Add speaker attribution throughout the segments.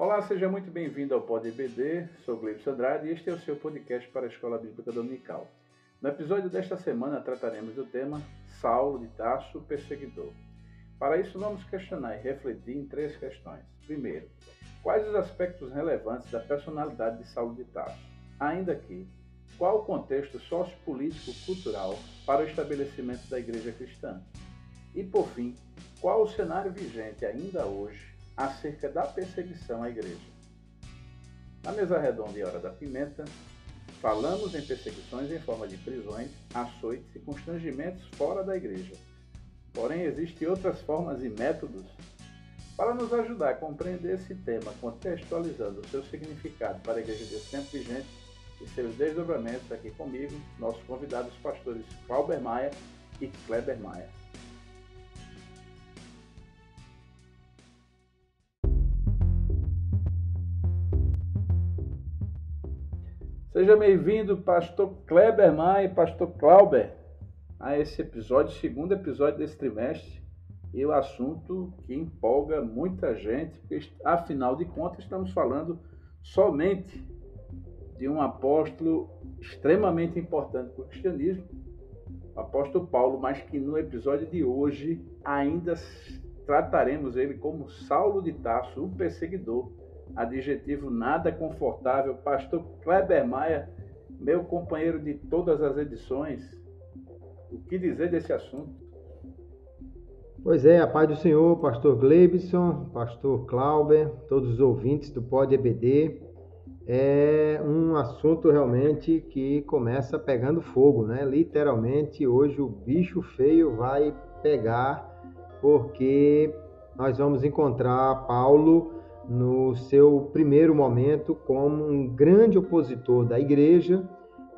Speaker 1: Olá, seja muito bem-vindo ao Pod EBD. Sou Gleibson Andrade e este é o seu podcast para a Escola Bíblica Dominical. No episódio desta semana trataremos do tema Saulo de Tarso, perseguidor. Para isso, vamos questionar e refletir em três questões. Primeiro, quais os aspectos relevantes da personalidade de Saulo de Tarso? Ainda que, qual o contexto sociopolítico-cultural para o estabelecimento da igreja cristã? E, por fim, qual o cenário vigente ainda hoje acerca da perseguição à igreja. Na mesa redonda e hora da pimenta, falamos em perseguições em forma de prisões, açoites e constrangimentos fora da igreja. Porém, existem outras formas e métodos para nos ajudar a compreender esse tema, contextualizando o seu significado para a igreja desse tempo vigente e seus desdobramentos aqui comigo, nossos convidados pastores Clauber Maia e Kleber Maia. Seja bem-vindo, pastor Kleber Maia e pastor Clauber, a esse episódio, segundo episódio desse trimestre, e o assunto que empolga muita gente, porque afinal de contas estamos falando somente de um apóstolo extremamente importante para o cristianismo, o apóstolo Paulo, mas que no episódio de hoje ainda trataremos ele como Saulo de Tarso, o perseguidor adjetivo nada confortável. Pastor Kleber Maia, meu companheiro de todas as edições, o que dizer desse assunto?
Speaker 2: Pois é, a paz do Senhor, pastor Glebson, pastor Clauber, todos os ouvintes do Pod EBD. É um assunto realmente que começa pegando fogo, né? Literalmente, hoje o bicho feio vai pegar, porque nós vamos encontrar Paulo no seu primeiro momento como um grande opositor da igreja,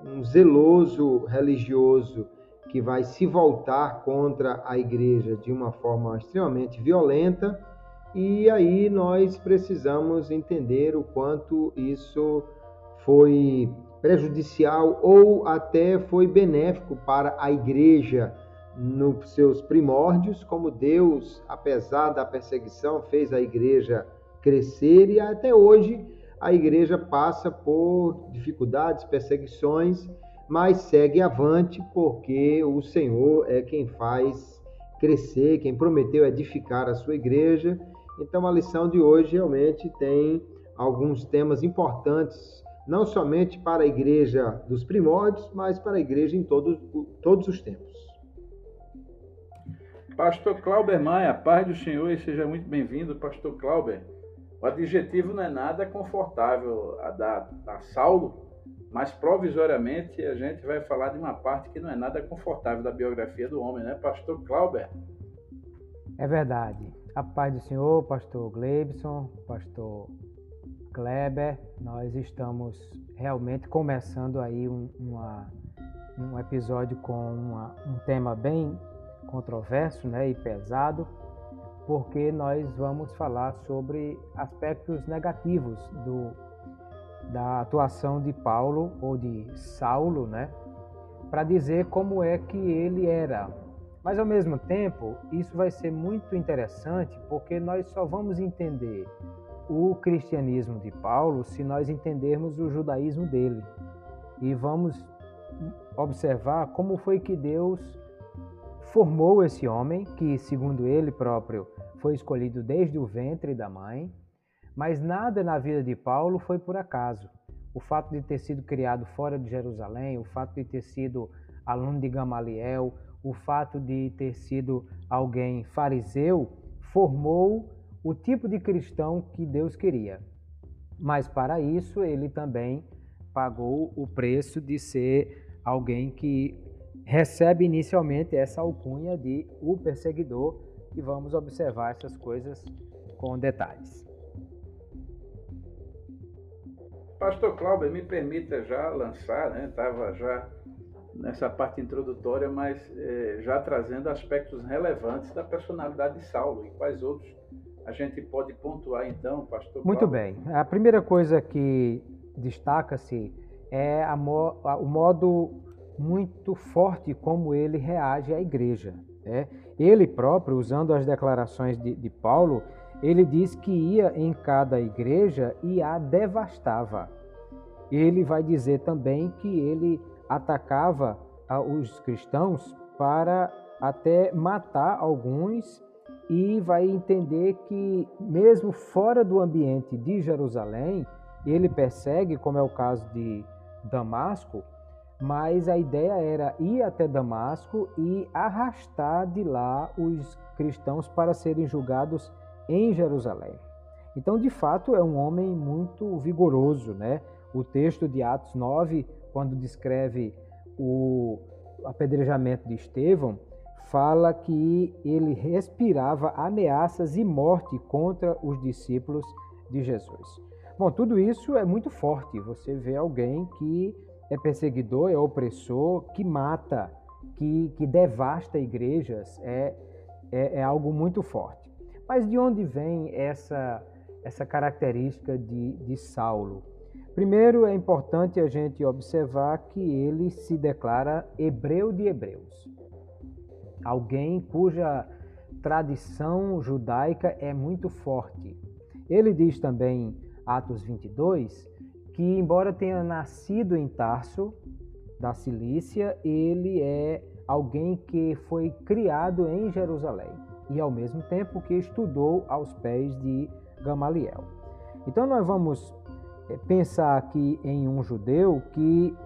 Speaker 2: um zeloso religioso que vai se voltar contra a igreja de uma forma extremamente violenta, e aí nós precisamos entender o quanto isso foi prejudicial ou até foi benéfico para a igreja nos seus primórdios, como Deus, apesar da perseguição, fez a igreja crescer e até hoje a igreja passa por dificuldades, perseguições, mas segue avante porque o Senhor é quem faz crescer, quem prometeu edificar a sua igreja. Então a lição de hoje realmente tem alguns temas importantes, não somente para a igreja dos primórdios, mas para a igreja em todos, todos os tempos.
Speaker 1: Pastor Clauber Maia, paz do Senhor e seja muito bem-vindo, Pastor Clauber. O adjetivo não é nada confortável a dar a Saulo, mas provisoriamente a gente vai falar de uma parte que não é nada confortável da biografia do homem, né, Pastor Clauber?
Speaker 3: É verdade. A paz do Senhor, Pastor Glebson, Pastor Kleber, nós estamos realmente começando aí um, uma, um episódio com uma, um tema bem controverso né, e pesado, porque nós vamos falar sobre aspectos negativos do, da atuação de Paulo ou de Saulo, né? Para dizer como é que ele era. Mas ao mesmo tempo, isso vai ser muito interessante porque nós só vamos entender o cristianismo de Paulo se nós entendermos o judaísmo dele. E vamos observar como foi que Deus formou esse homem, que, segundo ele próprio, foi escolhido desde o ventre da mãe, mas nada na vida de Paulo foi por acaso. O fato de ter sido criado fora de Jerusalém, o fato de ter sido aluno de Gamaliel, o fato de ter sido alguém fariseu, formou o tipo de cristão que Deus queria. Mas para isso ele também pagou o preço de ser alguém que recebe inicialmente essa alcunha de o perseguidor e vamos observar essas coisas com detalhes.
Speaker 1: Pastor Cláudio, me permita já lançar, né? Estava já nessa parte introdutória, mas eh, já trazendo aspectos relevantes da personalidade de Saulo e quais outros a gente pode pontuar então, Pastor.
Speaker 3: Muito bem. A primeira coisa que destaca-se é mo o modo muito forte como ele reage à igreja. Né? Ele próprio, usando as declarações de, de Paulo, ele diz que ia em cada igreja e a devastava. Ele vai dizer também que ele atacava os cristãos para até matar alguns e vai entender que mesmo fora do ambiente de Jerusalém, ele persegue, como é o caso de Damasco, mas a ideia era ir até Damasco e arrastar de lá os cristãos para serem julgados em Jerusalém. Então, de fato, é um homem muito vigoroso, né? O texto de Atos 9, quando descreve o apedrejamento de Estevão, fala que ele respirava ameaças e morte contra os discípulos de Jesus. Bom, tudo isso é muito forte. Você vê alguém que é perseguidor, é opressor, que mata, que, que devasta igrejas, é, é, é algo muito forte. Mas de onde vem essa, essa característica de, de Saulo? Primeiro, é importante a gente observar que ele se declara hebreu de hebreus. Alguém cuja tradição judaica é muito forte. Ele diz também, Atos 22, que, embora tenha nascido em Tarso, da Cilícia, ele é alguém que foi criado em Jerusalém e, ao mesmo tempo, que estudou aos pés de Gamaliel. Então, nós vamos eh, pensar aqui em um judeu que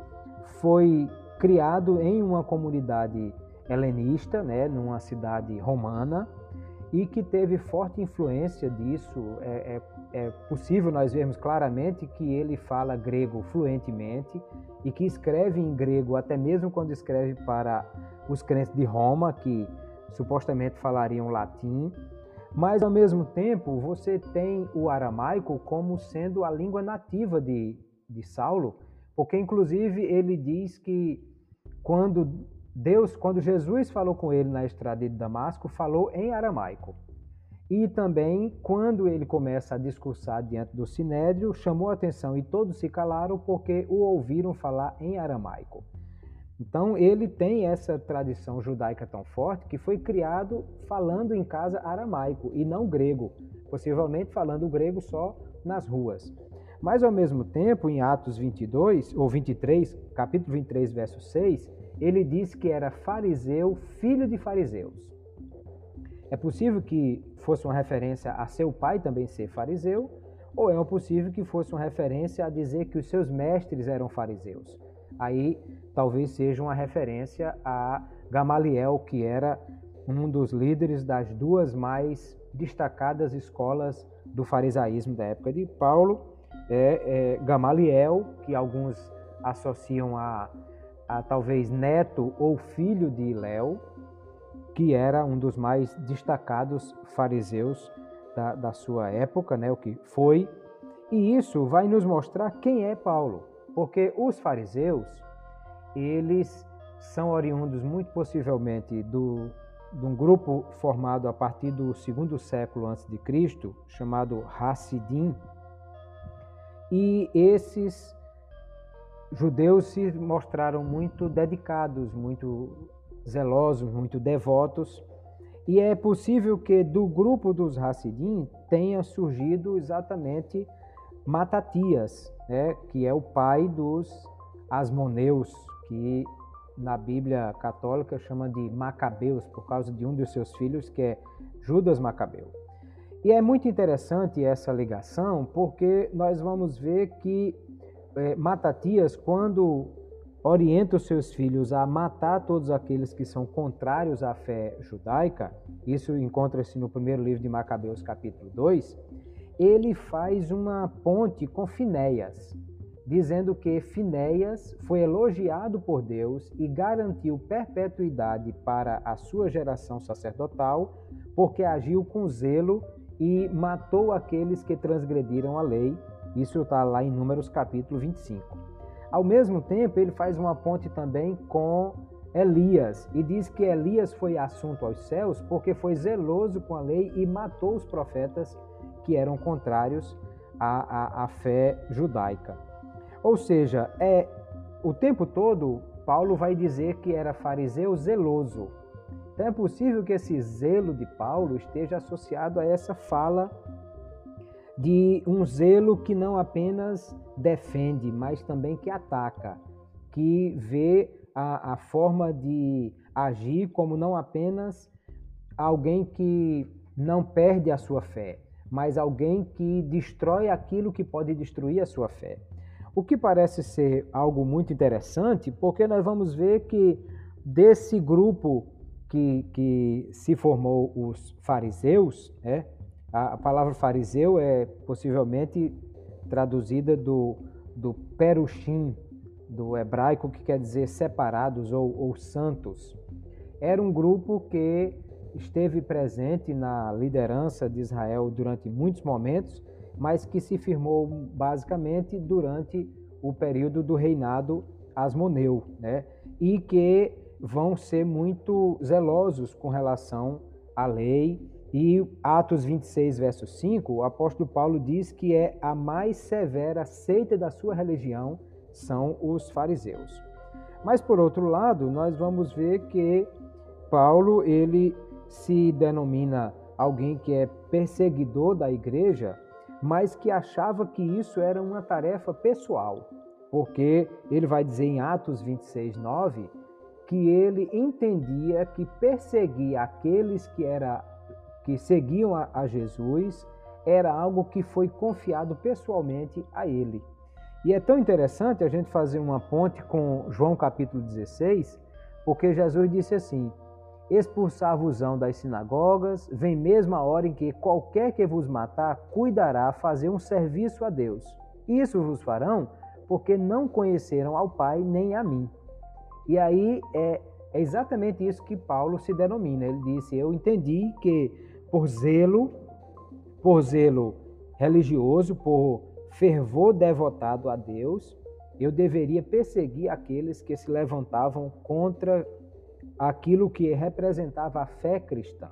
Speaker 3: foi criado em uma comunidade helenista, né, numa cidade romana, e que teve forte influência disso. É, é, é, possível nós vermos claramente que ele fala grego fluentemente e que escreve em grego, até mesmo quando escreve para os crentes de Roma, que supostamente falariam latim. Mas, ao mesmo tempo, você tem o aramaico como sendo a língua nativa de, de Saulo, porque, inclusive, ele diz que quando Deus, quando Jesus falou com ele na estrada de Damasco, falou em aramaico. E também, quando ele começa a discursar diante do sinédrio, chamou a atenção e todos se calaram porque o ouviram falar em aramaico. Então, ele tem essa tradição judaica tão forte que foi criado falando em casa aramaico e não grego, possivelmente falando grego só nas ruas. Mas, ao mesmo tempo, em Atos 22, ou 23, capítulo 23, verso 6, ele diz que era fariseu, filho de fariseus. É possível que fosse uma referência a seu pai também ser fariseu, ou é possível que fosse uma referência a dizer que os seus mestres eram fariseus. Aí talvez seja uma referência a Gamaliel, que era um dos líderes das duas mais destacadas escolas do farisaísmo da época de Paulo, é, é Gamaliel, que alguns associam a a talvez neto ou filho de Léo, que era um dos mais destacados fariseus da, da sua época, né, o que foi. E isso vai nos mostrar quem é Paulo, porque os fariseus, eles são oriundos muito possivelmente do, de um grupo formado a partir do segundo século antes de Cristo, chamado Hassidim, e esses judeus se mostraram muito dedicados, muito zelosos, muito devotos, e é possível que do grupo dos Hassidim tenha surgido exatamente Matatias, né, que é o pai dos Asmoneus, que na Bíblia católica chama de Macabeus, por causa de um dos seus filhos, que é Judas Macabeu. E é muito interessante essa ligação, porque nós vamos ver que é, Matatias, quando orienta os seus filhos a matar todos aqueles que são contrários à fé judaica, isso encontra-se no primeiro livro de Macabeus, capítulo 2, ele faz uma ponte com Finéias, dizendo que Finéias foi elogiado por Deus e garantiu perpetuidade para a sua geração sacerdotal, porque agiu com zelo e matou aqueles que transgrediram a lei isso está lá em Números capítulo 25. Ao mesmo tempo, ele faz uma ponte também com Elias e diz que Elias foi assunto aos céus porque foi zeloso com a lei e matou os profetas que eram contrários à, à, à fé judaica. Ou seja, é o tempo todo Paulo vai dizer que era fariseu zeloso. Então é possível que esse zelo de Paulo esteja associado a essa fala de um zelo que não apenas defende, mas também que ataca, que vê a, a forma de agir como não apenas alguém que não perde a sua fé, mas alguém que destrói aquilo que pode destruir a sua fé. O que parece ser algo muito interessante, porque nós vamos ver que desse grupo que, que se formou os fariseus, é, a palavra fariseu é possivelmente traduzida do, do perushim, do hebraico, que quer dizer separados ou, ou santos. Era um grupo que esteve presente na liderança de Israel durante muitos momentos, mas que se firmou basicamente durante o período do reinado Asmoneu, né? e que vão ser muito zelosos com relação à lei. E Atos 26, verso 5, o apóstolo Paulo diz que é a mais severa seita da sua religião são os fariseus. Mas por outro lado, nós vamos ver que Paulo ele se denomina alguém que é perseguidor da igreja, mas que achava que isso era uma tarefa pessoal, porque ele vai dizer em Atos 26, 9, que ele entendia que perseguir aqueles que, era, que seguiam a, a Jesus era algo que foi confiado pessoalmente a ele. E é tão interessante a gente fazer uma ponte com João capítulo 16, porque Jesus disse assim: expulsar-vos-ão das sinagogas, vem mesmo a hora em que qualquer que vos matar cuidará fazer um serviço a Deus. Isso vos farão, porque não conheceram ao Pai nem a mim. E aí é, é exatamente isso que Paulo se denomina. Ele disse: Eu entendi que por zelo, por zelo religioso, por fervor devotado a Deus, eu deveria perseguir aqueles que se levantavam contra aquilo que representava a fé cristã.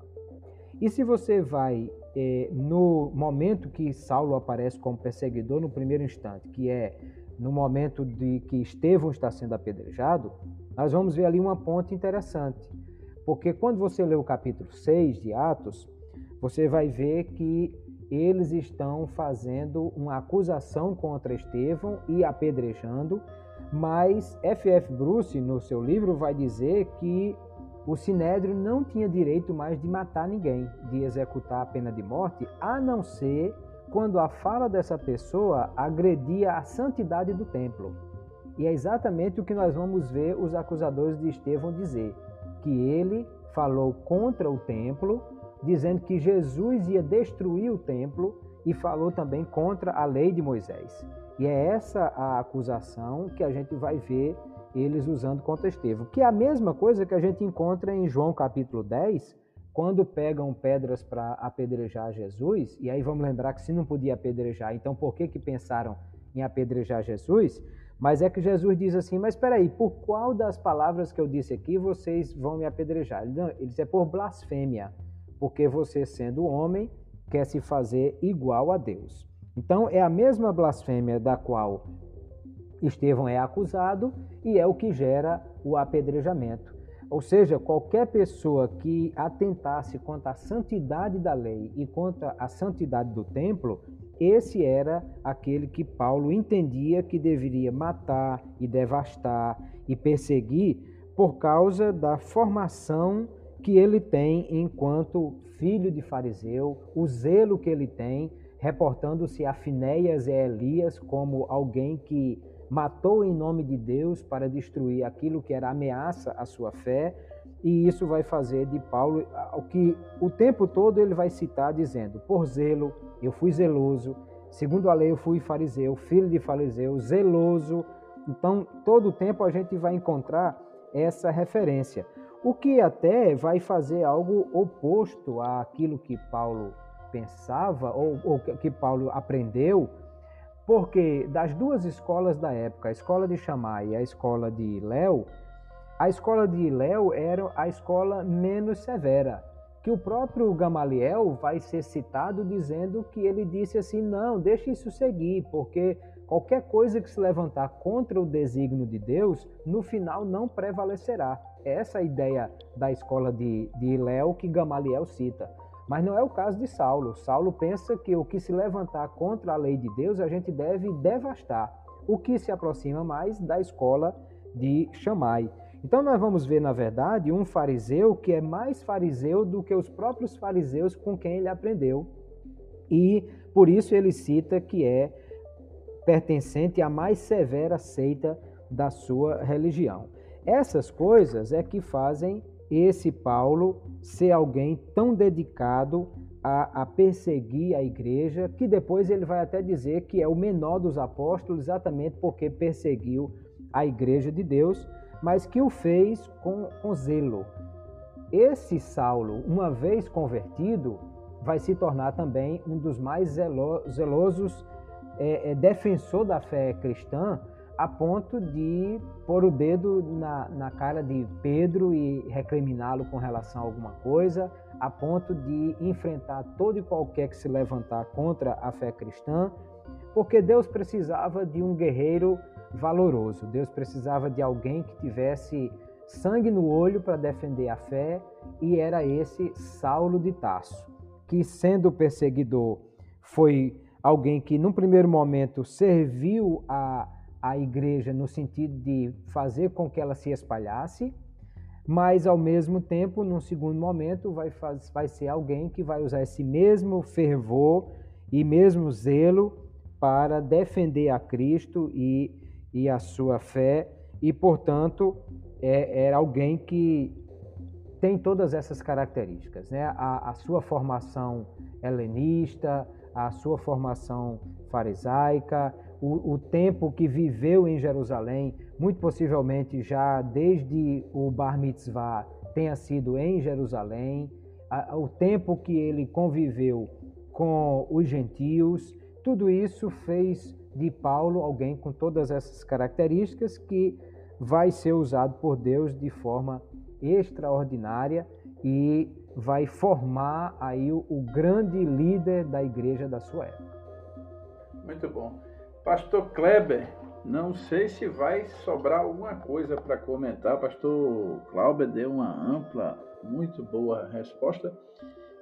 Speaker 3: E se você vai é, no momento que Saulo aparece como perseguidor, no primeiro instante, que é no momento de que Estevão está sendo apedrejado, nós vamos ver ali uma ponte interessante. Porque quando você lê o capítulo 6 de Atos, você vai ver que eles estão fazendo uma acusação contra Estevão e apedrejando, mas F.F. Bruce, no seu livro, vai dizer que o Sinédrio não tinha direito mais de matar ninguém, de executar a pena de morte, a não ser quando a fala dessa pessoa agredia a santidade do templo. E é exatamente o que nós vamos ver os acusadores de Estevão dizer: que ele falou contra o templo, dizendo que Jesus ia destruir o templo e falou também contra a lei de Moisés. E é essa a acusação que a gente vai ver eles usando contra Estevão, que é a mesma coisa que a gente encontra em João capítulo 10, quando pegam pedras para apedrejar Jesus, e aí vamos lembrar que se não podia apedrejar, então por que que pensaram em apedrejar Jesus? Mas é que Jesus diz assim, mas espera aí, por qual das palavras que eu disse aqui vocês vão me apedrejar? Ele diz, é por blasfêmia, porque você sendo homem quer se fazer igual a Deus. Então é a mesma blasfêmia da qual Estevão é acusado e é o que gera o apedrejamento. Ou seja, qualquer pessoa que atentasse contra a santidade da lei e contra a santidade do templo, esse era aquele que Paulo entendia que deveria matar e devastar e perseguir por causa da formação que ele tem enquanto filho de fariseu, o zelo que ele tem, reportando-se a Finéias e a Elias como alguém que matou em nome de Deus para destruir aquilo que era ameaça à sua fé, e isso vai fazer de Paulo o que o tempo todo ele vai citar dizendo: por zelo, eu fui zeloso, segundo a lei eu fui fariseu, filho de fariseu, zeloso. Então, todo o tempo a gente vai encontrar essa referência. O que até vai fazer algo oposto àquilo que Paulo pensava ou, ou que Paulo aprendeu porque das duas escolas da época, a escola de Shammai e a escola de Léo, a escola de Léo era a escola menos severa, que o próprio Gamaliel vai ser citado dizendo que ele disse assim: não, deixe isso seguir, porque qualquer coisa que se levantar contra o desígnio de Deus, no final não prevalecerá. Essa ideia da escola de, de que Gamaliel cita. Mas não é o caso de Saulo. Saulo pensa que o que se levantar contra a lei de Deus a gente deve devastar, o que se aproxima mais da escola de Chamai. Então nós vamos ver, na verdade, um fariseu que é mais fariseu do que os próprios fariseus com quem ele aprendeu. E por isso ele cita que é pertencente à mais severa seita da sua religião. Essas coisas é que fazem esse Paulo ser alguém tão dedicado a, a, perseguir a igreja, que depois ele vai até dizer que é o menor dos apóstolos, exatamente porque perseguiu a igreja de Deus, mas que o fez com, com zelo. Esse Saulo, uma vez convertido, vai se tornar também um dos mais zelo, zelosos é, é, defensor da fé cristã, a ponto de pôr o dedo na, na cara de Pedro e recriminá-lo com relação a alguma coisa, a ponto de enfrentar todo e qualquer que se levantar contra a fé cristã, porque Deus precisava de um guerreiro valoroso, Deus precisava de alguém que tivesse sangue no olho para defender a fé, e era esse Saulo de Tarso, que sendo perseguidor foi alguém que, num primeiro momento, serviu a, a igreja no sentido de fazer com que ela se espalhasse, mas, ao mesmo tempo, num segundo momento, vai, faz, vai ser alguém que vai usar esse mesmo fervor e mesmo zelo para defender a Cristo e, e a sua fé, e, portanto, é, é alguém que tem todas essas características, né? a, a sua formação helenista, a sua formação farisaica, o, o, tempo que viveu em Jerusalém, muito possivelmente já desde o Bar Mitzvah tenha sido em Jerusalém, a, o tempo que ele conviveu com os gentios, tudo isso fez de Paulo alguém com todas essas características que vai ser usado por Deus de forma extraordinária e vai formar aí o, o grande líder da igreja da sua época.
Speaker 1: Muito bom. Pastor Kleber, não sei se vai sobrar alguma coisa para comentar. Pastor Kleber deu uma ampla, muito boa resposta.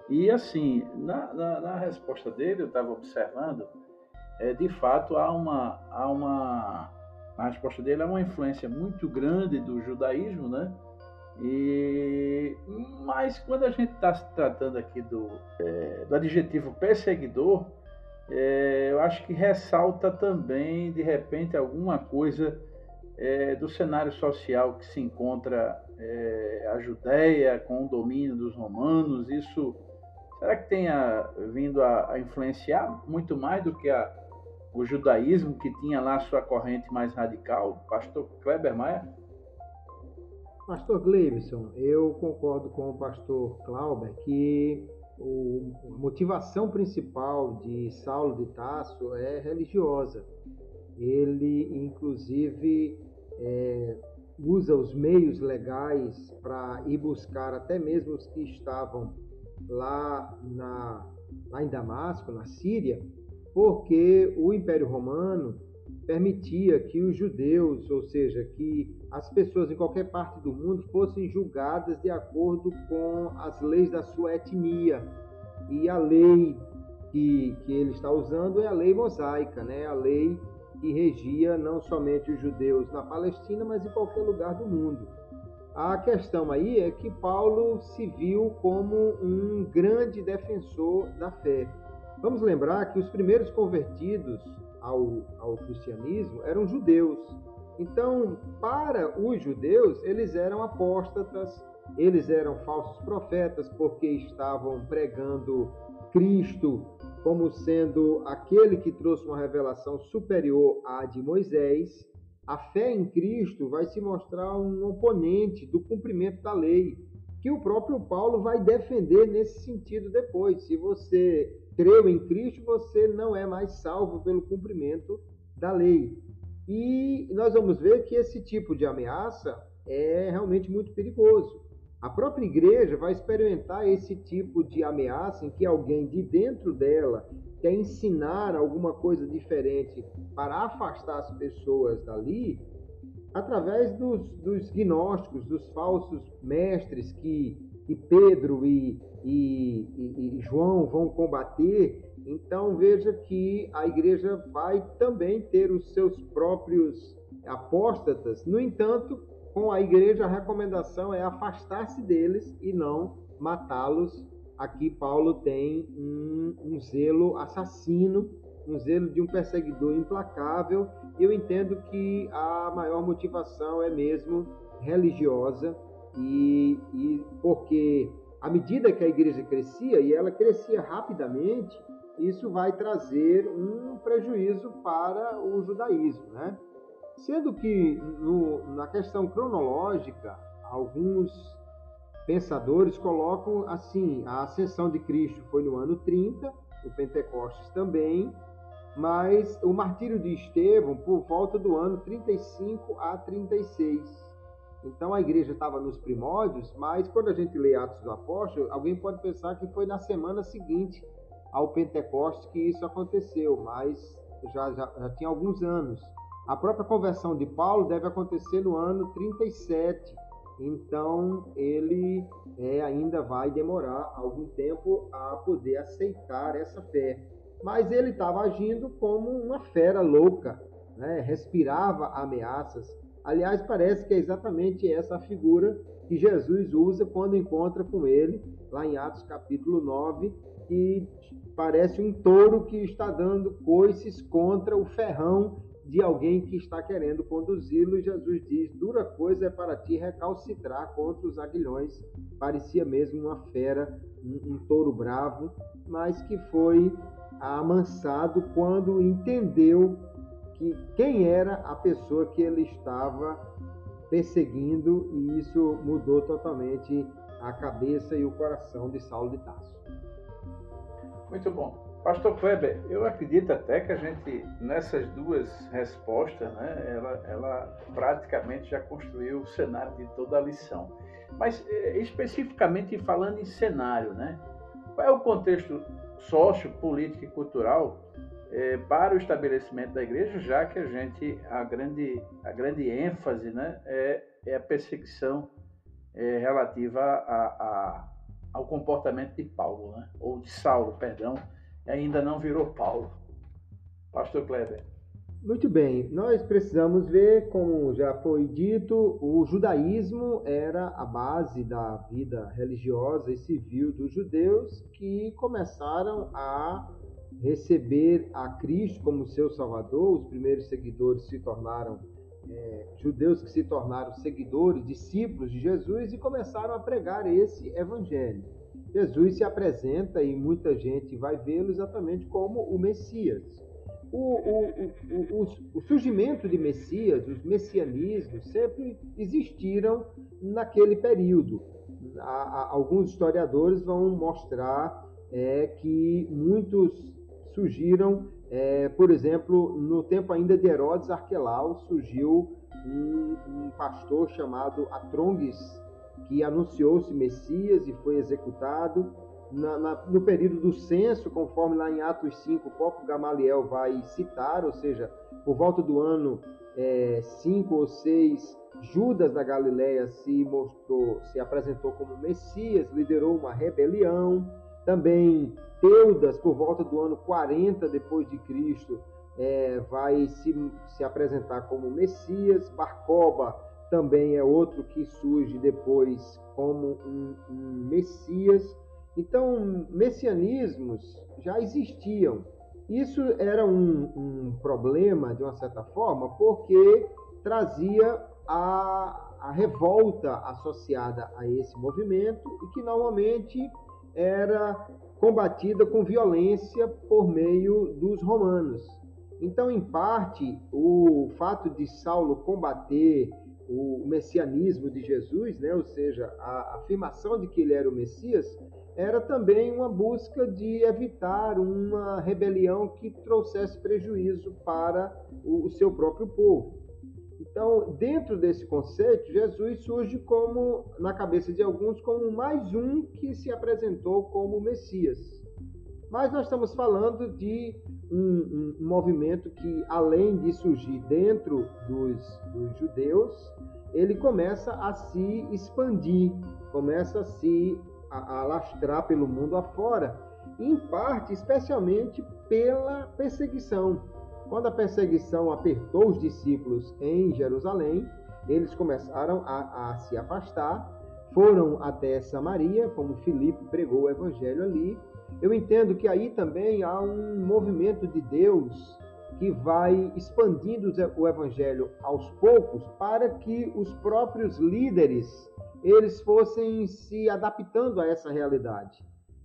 Speaker 1: E assim, na, na, na resposta dele, eu estava observando, é, de fato há uma, há uma. A resposta dele é uma influência muito grande do judaísmo, né? E, mas quando a gente está se tratando aqui do, é, do adjetivo perseguidor, é, eu acho que ressalta também, de repente, alguma coisa é, do cenário social que se encontra é, a Judéia com o domínio dos romanos. Isso será que tenha vindo a, a influenciar muito mais do que a, o judaísmo, que tinha lá sua corrente mais radical? Pastor Kleber Maia?
Speaker 2: Pastor Gleibson, eu concordo com o pastor Clauber que a motivação principal de Saulo de Tasso é religiosa. Ele, inclusive, é, usa os meios legais para ir buscar até mesmo os que estavam lá, na, lá em Damasco, na Síria, porque o Império Romano permitia que os judeus, ou seja, que as pessoas em qualquer parte do mundo fossem julgadas de acordo com as leis da sua etnia. E a lei que, que ele está usando é a lei mosaica, né? a lei que regia não somente os judeus na Palestina, mas em qualquer lugar do mundo. A questão aí é que Paulo se viu como um grande defensor da fé. Vamos lembrar que os primeiros convertidos ao, ao cristianismo eram judeus. Então, para os judeus, eles eram apóstatas, eles eram falsos profetas porque estavam pregando Cristo como sendo aquele que trouxe uma revelação superior à de Moisés. A fé em Cristo vai se mostrar um oponente do cumprimento da lei, que o próprio Paulo vai defender nesse sentido depois. Se você creu em Cristo, você não é mais salvo pelo cumprimento da lei. E nós vamos ver que esse tipo de ameaça é realmente muito perigoso. A própria igreja vai experimentar esse tipo de ameaça em que alguém de dentro dela quer ensinar alguma coisa diferente para afastar as pessoas dali, através dos, dos gnósticos, dos falsos mestres que, Pedro e, e, e, e João vão combater. Então veja que a igreja vai também ter os seus próprios apóstatas. No entanto, com a igreja a recomendação é afastar-se deles e não matá-los. Aqui Paulo tem um, um zelo assassino um zelo de um perseguidor implacável. Eu entendo que a maior motivação é mesmo religiosa e, e porque à medida que a igreja crescia e ela crescia rapidamente, isso vai trazer um prejuízo para o judaísmo, né? Sendo que no, na questão cronológica, alguns pensadores colocam assim: a ascensão de Cristo foi no ano 30, o Pentecostes também, mas o martírio de Estevão por volta do ano 35 a 36. Então a igreja estava nos primórdios, mas quando a gente lê Atos do Apóstolo, alguém pode pensar que foi na semana seguinte ao Pentecostes que isso aconteceu, mas já, já, já tinha alguns anos. A própria conversão de Paulo deve acontecer no ano 37, então ele é, ainda vai demorar algum tempo a poder aceitar essa fé mas ele estava agindo como uma fera louca, né? respirava ameaças. Aliás, parece que é exatamente essa figura que Jesus usa quando encontra com ele, lá em Atos capítulo 9, que parece um touro que está dando coices contra o ferrão de alguém que está querendo conduzi-lo. Jesus diz: Dura coisa é para ti recalcitrar contra os aguilhões. Parecia mesmo uma fera, um, um touro bravo, mas que foi amansado quando entendeu que quem era a pessoa que ele estava perseguindo e isso mudou totalmente a cabeça e o coração de Saulo de Tarso.
Speaker 1: Muito bom. Pastor Kleber, eu acredito até que a gente, nessas duas respostas, né, ela, ela praticamente já construiu o cenário de toda a lição. Mas eh, especificamente falando em cenário, né? Qual é o contexto sócio, política e cultural é, para o estabelecimento da igreja, já que a gente, a grande, a grande ênfase né, é, é a perseguição é, relativa a, a, ao comportamento de Paulo, né, ou de Saulo, perdão, ainda não virou Paulo. Pastor Kleber.
Speaker 2: Muito bem, nós precisamos ver, como já foi dito, o judaísmo era a base da vida religiosa e civil dos judeus que começaram a receber a Cristo como seu Salvador. Os primeiros seguidores se tornaram é, judeus que se tornaram seguidores, discípulos de Jesus e começaram a pregar esse evangelho. Jesus se apresenta e muita gente vai vê-lo exatamente como o Messias o, o, o, o, surgimento de Messias, os messianismos, sempre existiram naquele período. alguns historiadores vão mostrar é, que muitos surgiram, é, por exemplo, no tempo ainda de Herodes Arquelau, surgiu um, um pastor chamado Atrongues, que anunciou-se Messias e foi executado na, na, no período do censo, conforme lá em Atos 5 o próprio Gamaliel vai citar, ou seja, por volta do ano 5 é, ou 6, Judas da Galiléia se mostrou, se apresentou como Messias, liderou uma rebelião. Também Teudas, por volta do ano 40 depois de Cristo, é, vai se, se apresentar como Messias. Barcoba também é outro que surge depois como um, um Messias. Então, messianismos já existiam. Isso era um, um problema, de uma certa forma, porque trazia a, a revolta associada a esse movimento e que normalmente era combatida com violência por meio dos romanos. Então, em parte, o fato de Saulo combater o messianismo de Jesus, né, ou seja, a afirmação de que ele era o Messias, era também uma busca de evitar uma rebelião que trouxesse prejuízo para o seu próprio povo. Então, dentro desse conceito, Jesus surge como, na cabeça de alguns, como mais um que se apresentou como Messias. Mas nós estamos falando de um, um movimento que, além de surgir dentro dos, dos judeus, ele começa a se expandir, começa a se alastrar pelo mundo afora, em parte, especialmente pela perseguição. Quando a perseguição apertou os discípulos em Jerusalém, eles começaram a, a se afastar, foram até Samaria, como Filipe pregou o evangelho ali, eu entendo que aí também há um movimento de Deus que vai expandindo o evangelho aos poucos para que os próprios líderes eles fossem se adaptando a essa realidade.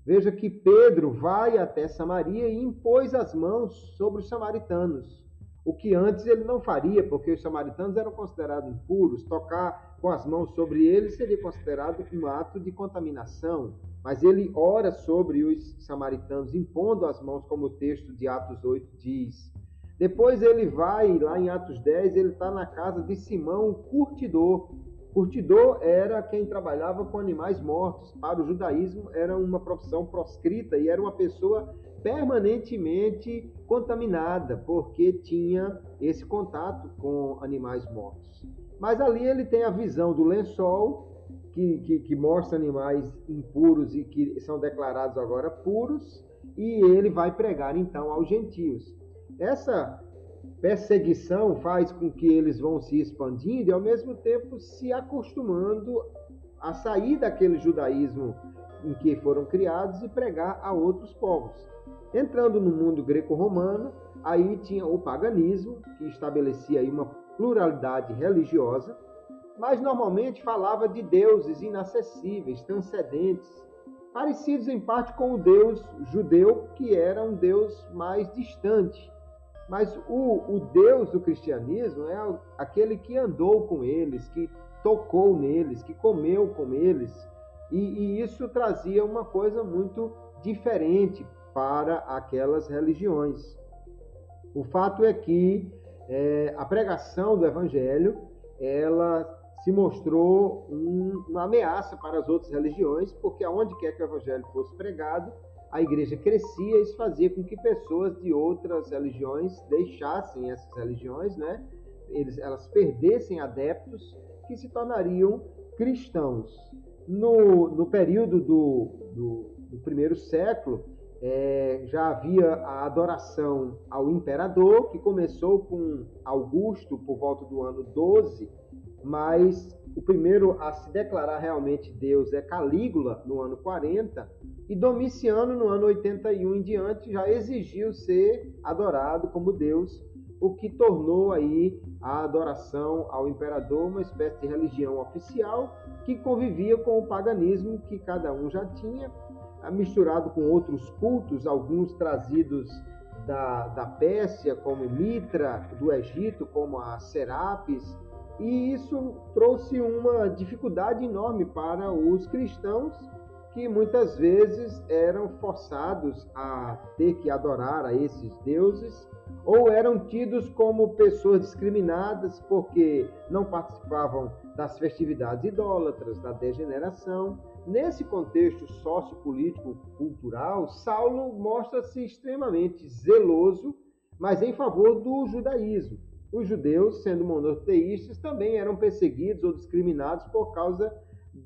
Speaker 2: Veja que Pedro vai até Samaria e impôs as mãos sobre os samaritanos, o que antes ele não faria, porque os samaritanos eram considerados impuros. Tocar com as mãos sobre eles seria considerado um ato de contaminação. Mas ele ora sobre os samaritanos, impondo as mãos, como o texto de Atos 8 diz. Depois ele vai, lá em Atos 10, ele está na casa de Simão, o curtidor. Curtidor era quem trabalhava com animais mortos. Para o judaísmo, era uma profissão proscrita e era uma pessoa permanentemente contaminada, porque tinha esse contato com animais mortos. Mas ali ele tem a visão do lençol que, que, que mostra animais impuros e que são declarados agora puros, e ele vai pregar então aos gentios. Essa perseguição faz com que eles vão se expandindo e ao mesmo tempo se acostumando a sair daquele judaísmo em que foram criados e pregar a outros povos. Entrando no mundo greco-romano, aí tinha o paganismo, que estabelecia uma pluralidade religiosa, mas normalmente falava de deuses inacessíveis, transcendentes, parecidos em parte com o deus judeu, que era um deus mais distante. Mas o, o Deus do cristianismo é aquele que andou com eles, que tocou neles, que comeu com eles. E, e isso trazia uma coisa muito diferente para aquelas religiões. O fato é que é, a pregação do Evangelho ela se mostrou um, uma ameaça para as outras religiões, porque aonde quer que o evangelho fosse pregado, a igreja crescia isso fazia com que pessoas de outras religiões deixassem essas religiões, né? Eles, elas perdessem adeptos que se tornariam cristãos. No, no período do, do, do primeiro século, é, já havia a adoração ao imperador, que começou com Augusto por volta do ano 12 mas o primeiro a se declarar realmente Deus é Calígula, no ano 40, e Domiciano, no ano 81 em diante, já exigiu ser adorado como Deus, o que tornou aí a adoração ao imperador uma espécie de religião oficial que convivia com o paganismo que cada um já tinha, misturado com outros cultos, alguns trazidos da, da Pérsia, como Mitra, do Egito, como a Serapis, e isso trouxe uma dificuldade enorme para os cristãos que muitas vezes eram forçados a ter que adorar a esses deuses ou eram tidos como pessoas discriminadas porque não participavam das festividades idólatras, da degeneração. Nesse contexto sociopolítico cultural, Saulo mostra-se extremamente zeloso, mas em favor do judaísmo. Os judeus, sendo monoteístas, também eram perseguidos ou discriminados por causa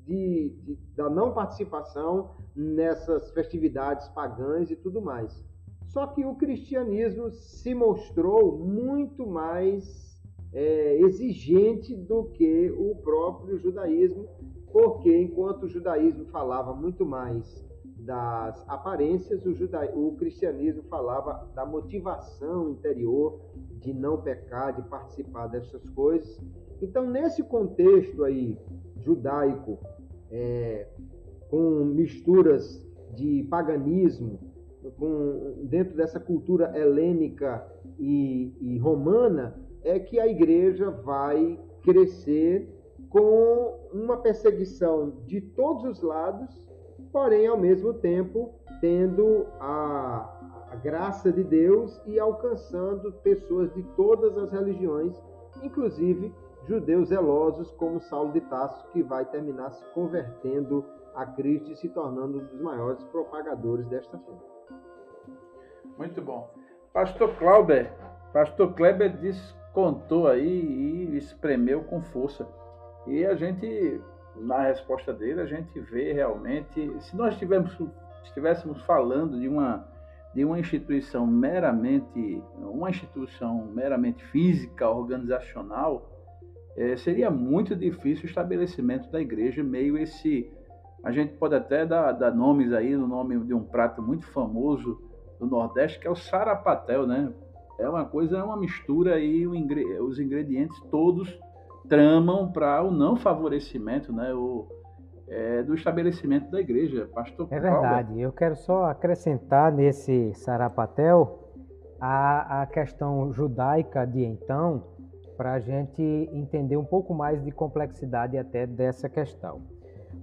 Speaker 2: de, de, da não participação nessas festividades pagãs e tudo mais. Só que o cristianismo se mostrou muito mais é, exigente do que o próprio judaísmo, porque enquanto o judaísmo falava muito mais das aparências, o, juda... o cristianismo falava da motivação interior de não pecar, de participar dessas coisas. Então, nesse contexto aí judaico, é, com misturas de paganismo, com, dentro dessa cultura helênica e, e romana, é que a igreja vai crescer com uma perseguição de todos os lados porém, ao mesmo tempo, tendo a, a graça de Deus e alcançando pessoas de todas as religiões, inclusive judeus zelosos como Saulo de Tarso, que vai terminar se convertendo a Cristo e se tornando um dos maiores propagadores desta fé.
Speaker 1: Muito bom. Pastor Clauber, Pastor Kleber descontou aí e espremeu com força. E a gente, na resposta dele, a gente vê realmente, se nós estivéssemos, estivéssemos falando de uma, de uma instituição meramente, uma instituição meramente física, organizacional, é, seria muito difícil o estabelecimento da igreja meio esse a gente pode até dar, dar nomes aí no nome de um prato muito famoso do Nordeste, que é o sarapatel, né? É uma coisa, é uma mistura aí, os ingredientes todos tramam para o não favorecimento, né? O, é, do estabelecimento da igreja. Pastor
Speaker 3: É verdade. Eu quero só acrescentar nesse sarapatel a, a questão judaica de então, para a gente entender um pouco mais de complexidade até dessa questão.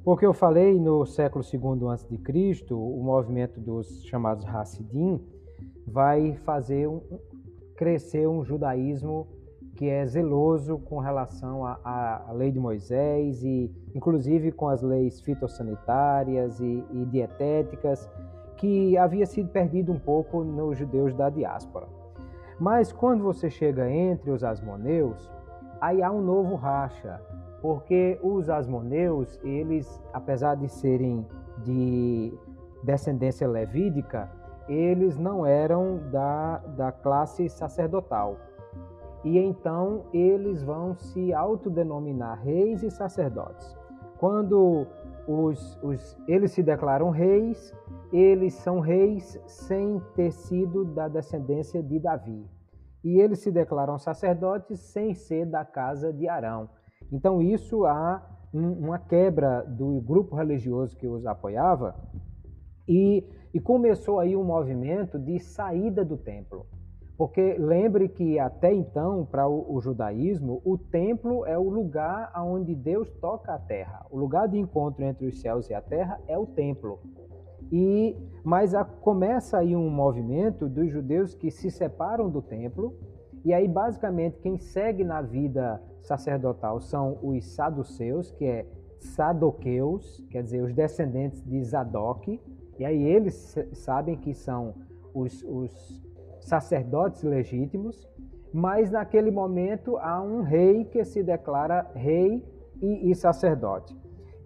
Speaker 3: Porque eu falei no século II a.C., o movimento dos chamados Hassidim vai fazer um, crescer um judaísmo que é zeloso com relação à, lei de Moisés e, inclusive, com as leis fitossanitárias e, e dietéticas, que havia sido perdido um pouco nos judeus da diáspora. Mas quando você chega entre os asmoneus, aí há um novo racha, porque os asmoneus, eles, apesar de serem de descendência levídica, eles não eram da, da classe sacerdotal. E então eles vão se autodenominar reis e sacerdotes. Quando os, os, eles se declaram reis, eles são reis sem ter sido da descendência de Davi. E eles se declaram sacerdotes sem ser da casa de Arão. Então, isso há um, uma quebra do grupo religioso que os apoiava e, e começou aí um movimento de saída do templo. Porque lembre que até então, para o, o, judaísmo, o templo é o lugar onde Deus toca a terra. O lugar de encontro entre os céus e a terra é o templo. E mas a, começa aí um movimento dos judeus que se separam do templo e aí, basicamente, quem segue na vida sacerdotal são os saduceus, que é sadoqueus, quer dizer, os descendentes de Zadok. E aí eles sabem que são os, os sacerdotes legítimos. Mas naquele momento há um rei que se declara rei e, e sacerdote.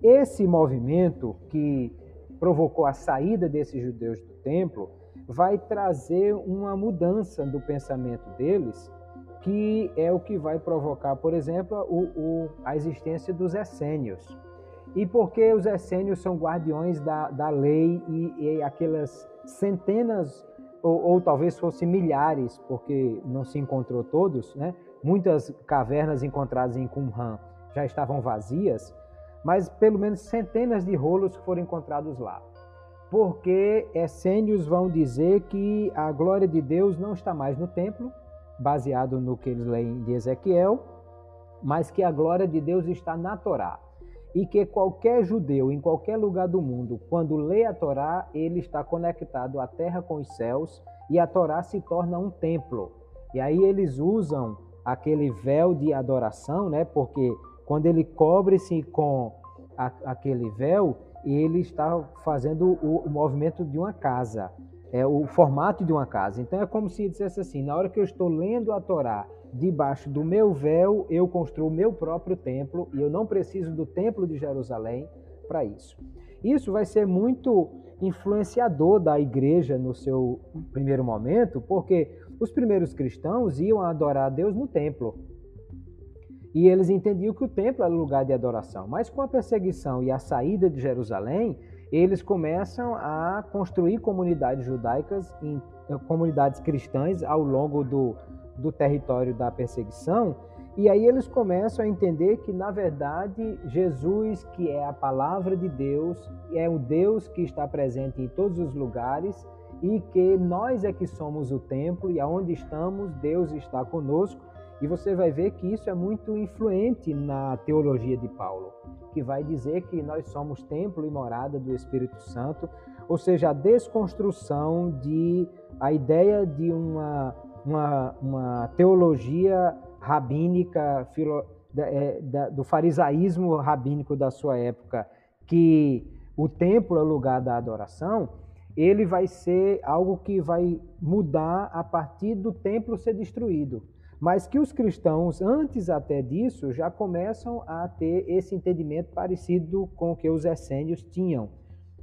Speaker 3: Esse movimento que provocou a saída desses judeus do templo vai trazer uma mudança do pensamento deles, que é o que vai provocar, por exemplo, o, o, a existência dos essênios. E porque os essênios são guardiões da, da lei e, e aquelas centenas, ou, ou, talvez fossem milhares, porque não se encontrou todos, né? muitas cavernas encontradas em Qumran já estavam vazias, mas pelo menos centenas de rolos foram encontrados lá porque essênios vão dizer que a glória de Deus não está mais no templo, baseado no que eles leem de Ezequiel, mas que a glória de Deus está na Torá. E que qualquer judeu, em qualquer lugar do mundo, quando lê a Torá, ele está conectado à terra com os céus e a Torá se torna um templo. E aí eles usam aquele véu de adoração, né? Porque quando ele cobre-se com a, aquele véu, ele está fazendo o, o, movimento de uma casa, é o formato de uma casa. Então é como se dissesse assim: na hora que eu estou lendo a Torá debaixo do meu véu, eu construo meu próprio templo e eu não preciso do templo de Jerusalém para isso. Isso vai ser muito influenciador da igreja no seu primeiro momento, porque os primeiros cristãos iam adorar a Deus no templo. E eles entendiam que o templo era lugar de adoração. Mas com a perseguição e a saída de Jerusalém, eles começam a construir comunidades judaicas, eh, comunidades cristãs ao longo do, do território da perseguição. E aí eles começam a entender que, na verdade, Jesus, que é a palavra de Deus, é o Deus que está presente em todos os lugares e que nós é que somos o templo e aonde estamos, Deus está conosco e você vai ver que isso é muito influente na teologia de Paulo, que vai dizer que nós somos templo e morada do Espírito Santo, ou seja, a desconstrução de a ideia de uma, uma, uma teologia rabínica, filo, é, da, do farisaísmo rabínico da sua época, que o templo é o lugar da adoração, ele vai ser algo que vai mudar a partir do templo ser destruído. Mas que os cristãos, antes até disso, já começam a ter esse entendimento parecido com o que os essênios tinham.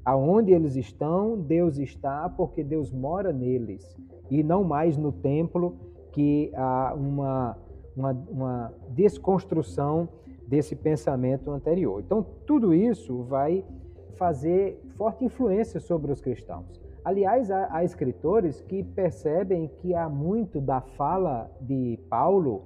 Speaker 3: Aonde eles estão, Deus está, porque Deus mora neles, e não mais no templo, que há uma, uma, uma desconstrução desse pensamento anterior. Então, tudo isso vai fazer forte influência sobre os cristãos. Aliás, há, há, escritores que percebem que há muito da fala de Paulo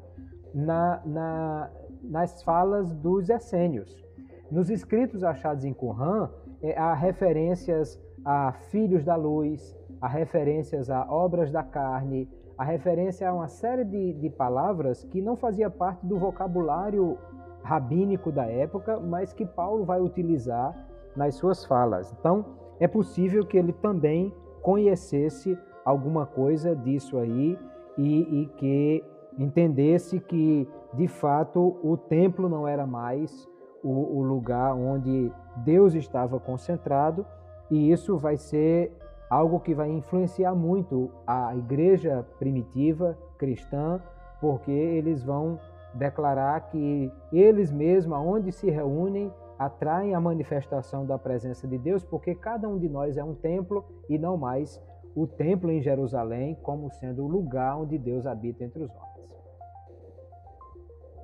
Speaker 3: na, na, nas falas dos essênios. Nos escritos achados em Qumran, há referências a filhos da luz, há referências a obras da carne, há referência a uma série de, de palavras que não fazia parte do vocabulário rabínico da época, mas que Paulo vai utilizar nas suas falas. Então, é possível que ele também conhecesse alguma coisa disso aí e, e que entendesse que, de fato, o templo não era mais o, o lugar onde Deus estava concentrado, e isso vai ser algo que vai influenciar muito a igreja primitiva cristã, porque eles vão declarar que eles mesmos, aonde se reúnem, atraem a manifestação da presença de Deus, porque cada um de nós é um templo e não mais o templo em Jerusalém como sendo o lugar onde Deus habita entre os homens.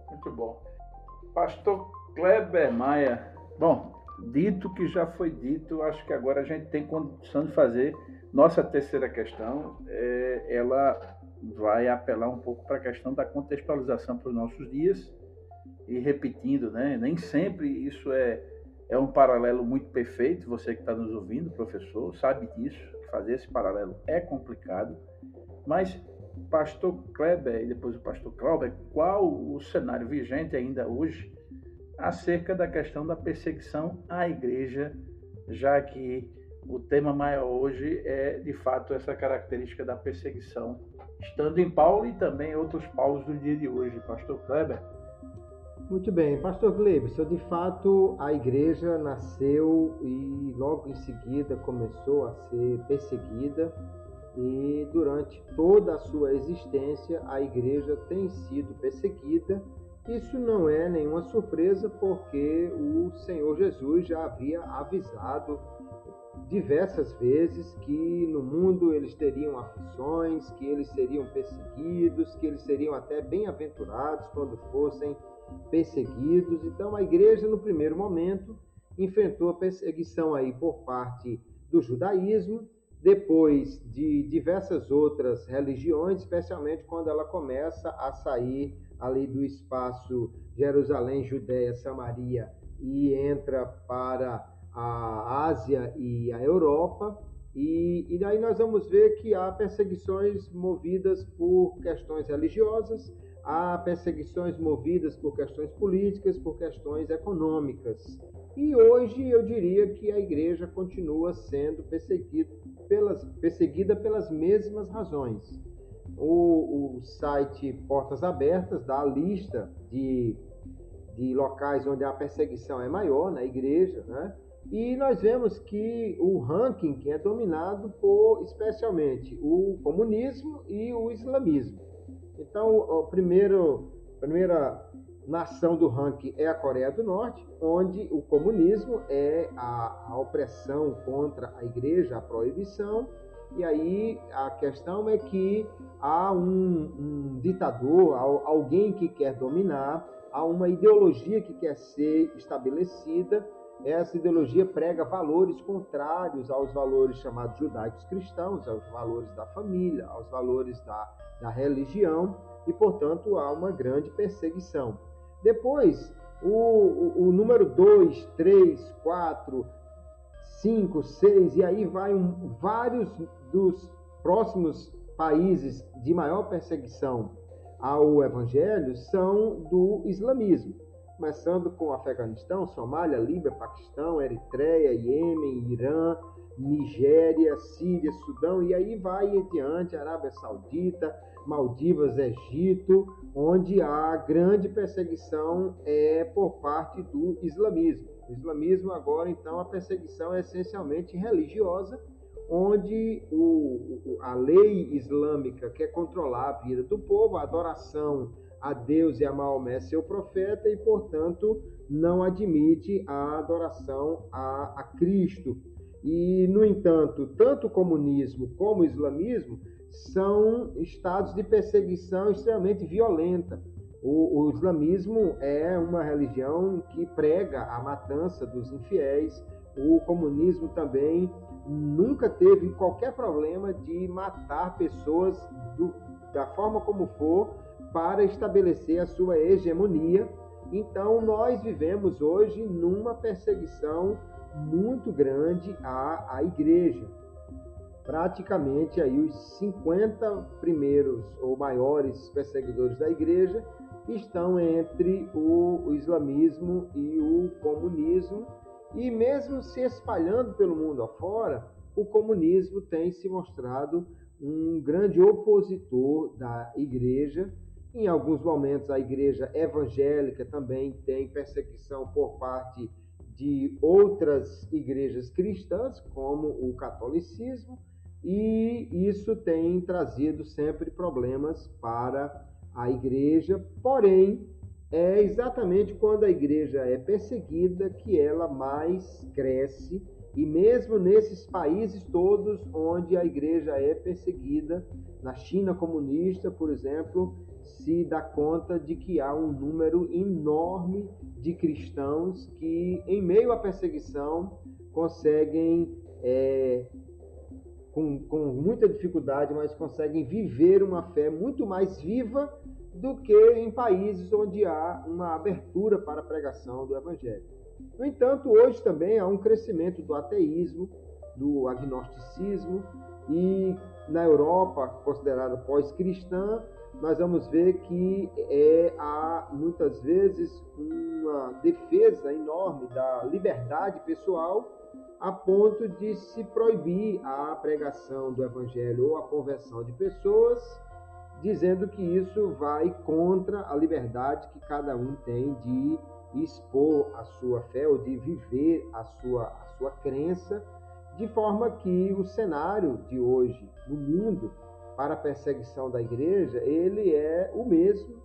Speaker 1: Muito bom. Pastor Kleber Maia, bom, dito que já foi dito, acho que agora a gente tem condição de fazer nossa terceira questão. É, ela vai apelar um pouco para a questão da contextualização para os nossos dias e repetindo, né? Nem sempre isso é, é um paralelo muito perfeito. Você que está nos ouvindo, professor, sabe disso. Fazer esse paralelo é complicado. Mas, pastor Kleber e depois o pastor Clauber, qual o cenário vigente ainda hoje acerca da questão da perseguição à igreja, já que o tema maior hoje é, de fato, essa característica da perseguição, estando em Paulo e também outros Paulos do dia de hoje. Pastor Kleber,
Speaker 2: muito bem, Pastor Gleibson, de fato a igreja nasceu e logo em seguida começou a ser perseguida e durante toda a sua existência a igreja tem sido perseguida. Isso não é nenhuma surpresa porque o Senhor Jesus já havia avisado diversas vezes que no mundo eles teriam aflições, que eles seriam perseguidos, que eles seriam até bem-aventurados quando fossem perseguidos. Então, a igreja, no primeiro momento, enfrentou a perseguição aí por parte do judaísmo, depois de diversas outras religiões, especialmente quando ela começa a sair ali do espaço Jerusalém, Judéia, Samaria e entra para a Ásia e a Europa. E, e daí nós vamos ver que há perseguições movidas por questões religiosas, há perseguições movidas por questões políticas, por questões econômicas. E hoje eu diria que a igreja continua sendo perseguida pelas, perseguida pelas mesmas razões. O, o site Portas Abertas dá a lista de, de locais onde a perseguição é maior na igreja, né? E nós vemos que o ranking é dominado por, especialmente, o comunismo e o islamismo. Então, a primeira nação do ranking é a Coreia do Norte, onde o comunismo é a, a opressão contra a igreja, a proibição, e aí a questão é que há um, um ditador, alguém que quer dominar, há uma ideologia que quer ser estabelecida. Essa ideologia prega valores contrários aos valores chamados judaicos cristãos, aos valores da família, aos valores da da religião e, portanto, há uma grande perseguição. Depois, o, o, o número 2, 3, 4, 5, 6, e aí vai um, vários dos próximos países de maior perseguição ao evangelho são do islamismo, começando com Afeganistão, Somália, Líbia, Paquistão, Eritreia, Iêmen, Irã, Nigéria, Síria, Sudão, e aí vai em diante, Arábia Saudita, Maldivas, Egito, onde a grande perseguição é por parte do islamismo. O islamismo agora, então, a perseguição é essencialmente religiosa, onde o, a lei islâmica quer controlar a vida do povo, a adoração a Deus e a Maomé, seu profeta, e, portanto, não admite a adoração a, a Cristo. E, no entanto, tanto o comunismo como o islamismo são estados de perseguição extremamente violenta. O, o, islamismo é uma religião que prega a matança dos infiéis. O comunismo também nunca teve qualquer problema de matar pessoas do, da forma como for para estabelecer a sua hegemonia. Então, nós vivemos hoje numa perseguição muito grande à, à igreja. Praticamente aí os 50 primeiros ou maiores perseguidores da igreja estão entre o, o islamismo e o comunismo, e mesmo se espalhando pelo mundo afora, o comunismo tem se mostrado um grande opositor da igreja. Em alguns momentos, a igreja evangélica também tem perseguição por parte de outras igrejas cristãs, como o catolicismo, e isso tem trazido sempre problemas para a igreja, porém, é exatamente quando a igreja é perseguida que ela mais cresce, e mesmo nesses países todos onde a igreja é perseguida, na China comunista, por exemplo, se dá conta de que há um número enorme de cristãos que, em meio à perseguição, conseguem é, com, com muita dificuldade, mas conseguem viver uma fé muito mais viva do que em países onde há uma abertura para a pregação do Evangelho. No entanto, hoje também há um crescimento do ateísmo, do agnosticismo, e na Europa, considerada pós-cristã, nós vamos ver que é, há muitas vezes uma defesa enorme da liberdade pessoal a ponto de se proibir a pregação do evangelho ou a conversão de pessoas, dizendo que isso vai contra a liberdade que cada um tem de expor a sua fé ou de viver a sua, a sua crença, de forma que o cenário de hoje no mundo para a perseguição da igreja, ele é o mesmo.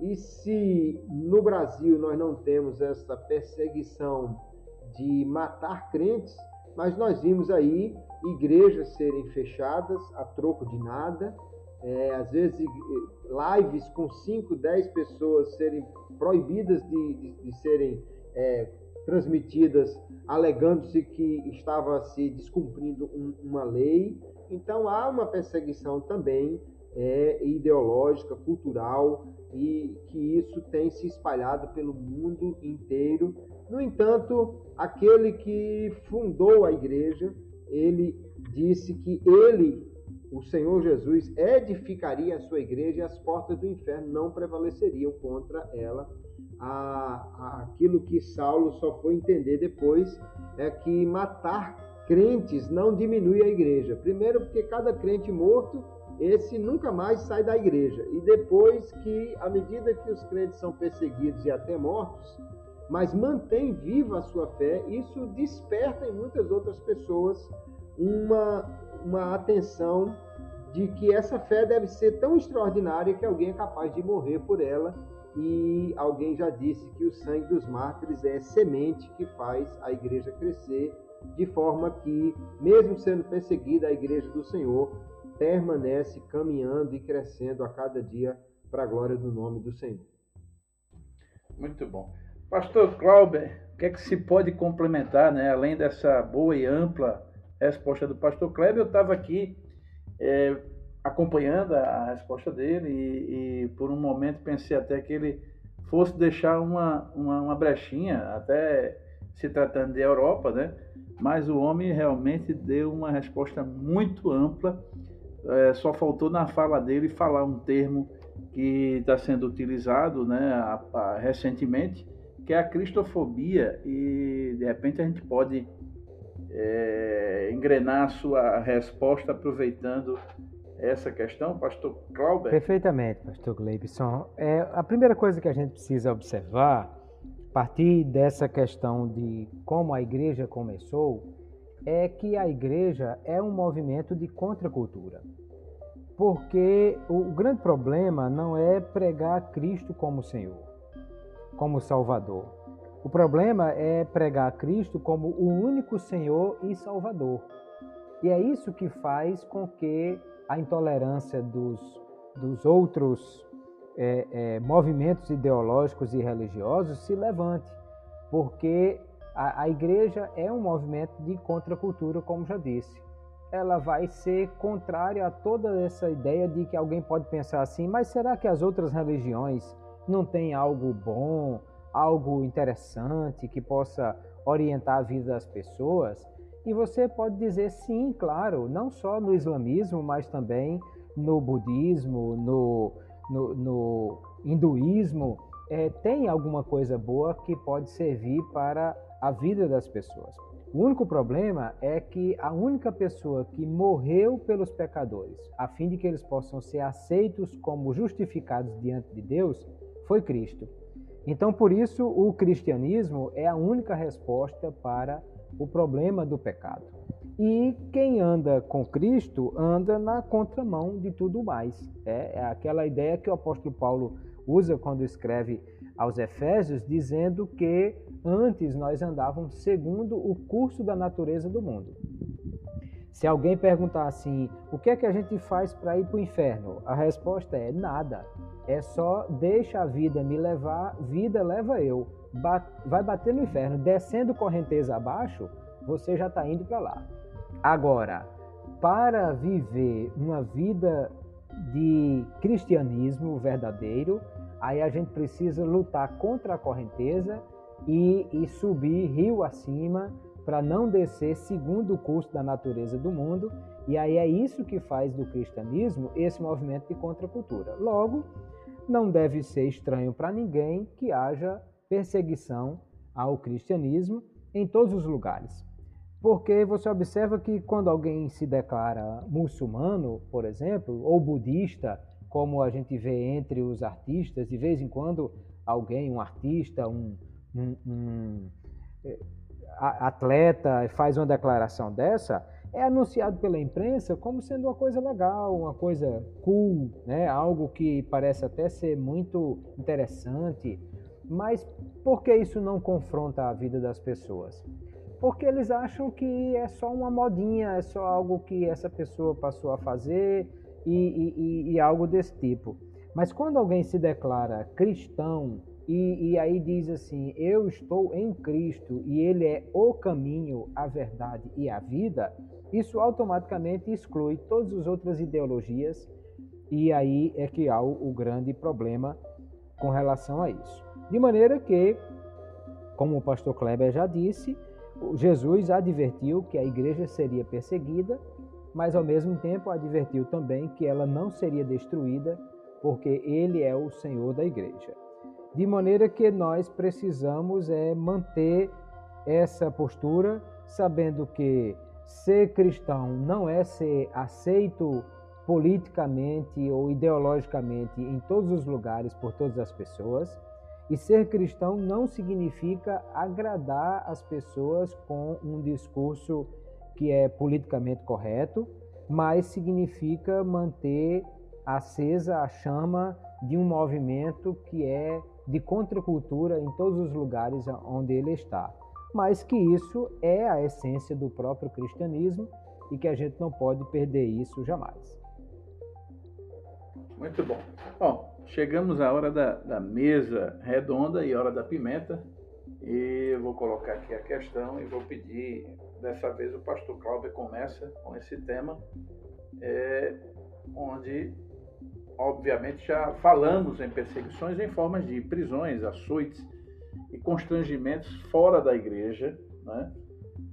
Speaker 2: E se no Brasil nós não temos essa perseguição de matar crentes, mas nós vimos aí igrejas serem fechadas a troco de nada, é, às vezes lives com 5, 10 pessoas serem proibidas de, de, de serem é, transmitidas, alegando-se que estava se descumprindo um, uma lei. Então há uma perseguição também é, ideológica, cultural, e que isso tem se espalhado pelo mundo inteiro. No entanto, aquele que fundou a igreja, ele disse que ele, o Senhor Jesus, edificaria a sua igreja e as portas do inferno não prevaleceriam contra ela. aquilo que Saulo só foi entender depois é que matar crentes não diminui a igreja. Primeiro, porque cada crente morto esse nunca mais sai da igreja. E depois que, à medida que os crentes são perseguidos e até mortos, mas mantém viva a sua fé, isso desperta em muitas outras pessoas uma, uma atenção de que essa fé deve ser tão extraordinária que alguém é capaz de morrer por ela. E alguém já disse que o sangue dos mártires é semente que faz a igreja crescer, de forma que, mesmo sendo perseguida, a igreja do Senhor permanece caminhando e crescendo a cada dia para a glória do nome do Senhor.
Speaker 1: Muito bom. Pastor Clauber, o que é que se pode complementar, né? além dessa boa e ampla resposta do pastor Kleber, eu estava aqui é, acompanhando a resposta dele e, e, por um momento pensei até que ele fosse deixar uma, uma, uma brechinha, até se tratando de Europa, né? mas o homem realmente deu uma resposta muito ampla é, só faltou na fala dele falar um termo que está sendo utilizado né, a, a, recentemente, que é a cristofobia, e de repente a gente pode é, engrenar a sua resposta aproveitando essa questão, pastor Clauber?
Speaker 3: Perfeitamente, pastor Gleibson. É, a primeira coisa que a gente precisa observar, a partir dessa questão de como a igreja começou, é que a igreja é um movimento de contracultura. Porque o grande problema não é pregar Cristo como Senhor, como Salvador. O problema é pregar Cristo como o único Senhor e Salvador. E é isso que faz com que a intolerância dos, dos outros é, é, movimentos ideológicos e religiosos se levante, porque a, a igreja é um movimento de contracultura, como já disse. Ela vai ser contrária a toda essa ideia de que alguém pode pensar assim, mas será que as outras religiões não têm algo bom, algo interessante que possa orientar a vida das pessoas? E você pode dizer sim, claro, não só no islamismo, mas também no budismo, no, no, no hinduísmo, é, tem alguma coisa boa que pode servir para a vida das pessoas. O único problema é que a única pessoa que morreu pelos pecadores, a fim de que eles possam ser aceitos como justificados diante de Deus, foi Cristo. Então, por isso, o cristianismo é a única resposta para o problema do pecado. E quem anda com Cristo anda na contramão de tudo mais. É, é aquela ideia que o apóstolo Paulo usa quando escreve aos Efésios, dizendo que antes nós andávamos segundo o curso da natureza do mundo. Se alguém perguntar assim, o que é que a gente faz para ir para o inferno? A resposta é nada. É só deixa a vida me levar, vida leva eu. Vai bater no inferno, descendo correnteza abaixo, você já está indo para lá. Agora, para viver uma vida de cristianismo verdadeiro, aí a gente precisa lutar contra a correnteza e, e subir rio acima para não descer segundo o curso da natureza do mundo. E aí é isso que faz do cristianismo esse movimento de contracultura. Logo, não deve ser estranho para ninguém que haja perseguição ao cristianismo em todos os lugares. Porque você observa que quando alguém se declara muçulmano, por exemplo, ou budista, como a gente vê entre os artistas, de vez em quando alguém, um artista, um, um, um é, atleta faz uma declaração dessa, é anunciado pela imprensa como sendo uma coisa legal, uma coisa cool, né? algo que parece até ser muito interessante. Mas por que isso não confronta a vida das pessoas? Porque eles acham que é só uma modinha, é só algo que essa pessoa passou a fazer e, e, e algo desse tipo. Mas quando alguém se declara cristão e, e, aí diz assim: Eu estou em Cristo e Ele é o caminho, a verdade e a vida, isso automaticamente exclui todas as outras ideologias e aí é que há o, o grande problema com relação a isso. De maneira que, como o pastor Kleber já disse, Jesus advertiu que a igreja seria perseguida, mas ao mesmo tempo advertiu também que ela não seria destruída, porque ele é o Senhor da igreja. De maneira que nós precisamos é manter essa postura, sabendo que ser cristão não é ser aceito politicamente ou ideologicamente em todos os lugares por todas as pessoas. E ser cristão não significa agradar as pessoas com um discurso que é politicamente correto, mas significa manter acesa a chama de um movimento que é de contracultura em todos os lugares onde ele está. Mas que isso é a essência do próprio cristianismo e que a gente não pode perder isso jamais.
Speaker 1: Muito bom. Bom, chegamos à hora da, da mesa redonda e hora da pimenta. E eu vou colocar aqui a questão e vou pedir, dessa vez o pastor Cláudio começa com esse tema, é, onde obviamente já falamos em perseguições em formas de prisões, açoites e constrangimentos fora da igreja, né?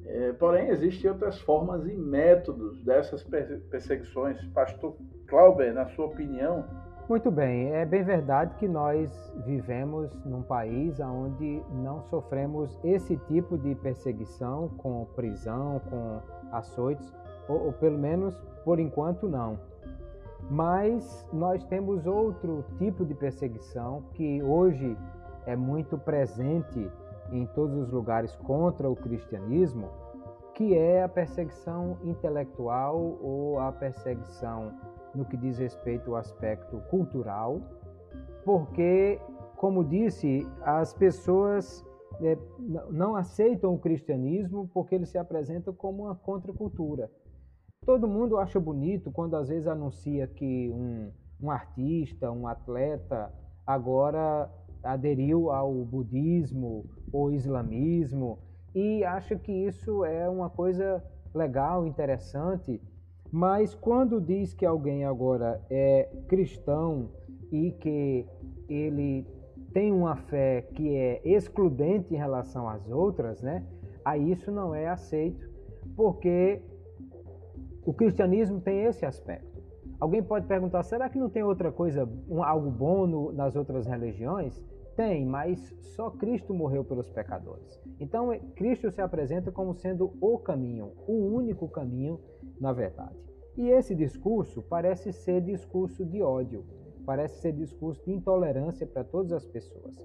Speaker 1: É, porém, existem outras formas e métodos dessas perseguições. Pastor Clauber, na sua opinião?
Speaker 3: Muito bem, é bem verdade que nós vivemos num país onde não sofremos esse tipo de perseguição com prisão, com açoites, ou, ou pelo menos por enquanto não. Mas nós temos outro tipo de perseguição que hoje é muito presente em todos os lugares contra o cristianismo, que é a perseguição intelectual ou a perseguição no que diz respeito ao aspecto cultural, porque, como disse, as pessoas é, não aceitam o cristianismo porque ele se apresenta como uma contracultura. Todo mundo acha bonito quando às vezes anuncia que um, um artista, um atleta, agora aderiu ao budismo ou islamismo e acha que isso é uma coisa legal, interessante, mas quando diz que alguém agora é cristão e que ele tem uma fé que é excludente em relação às outras, né? Aí isso não é aceito, porque o cristianismo tem esse aspecto. Alguém pode perguntar: será que não tem outra coisa, um, algo bom no, nas outras religiões? Tem, mas só Cristo morreu pelos pecadores. Então, Cristo se apresenta como sendo o caminho, o único caminho, na verdade. E esse discurso parece ser discurso de ódio, parece ser discurso de intolerância para todas as pessoas.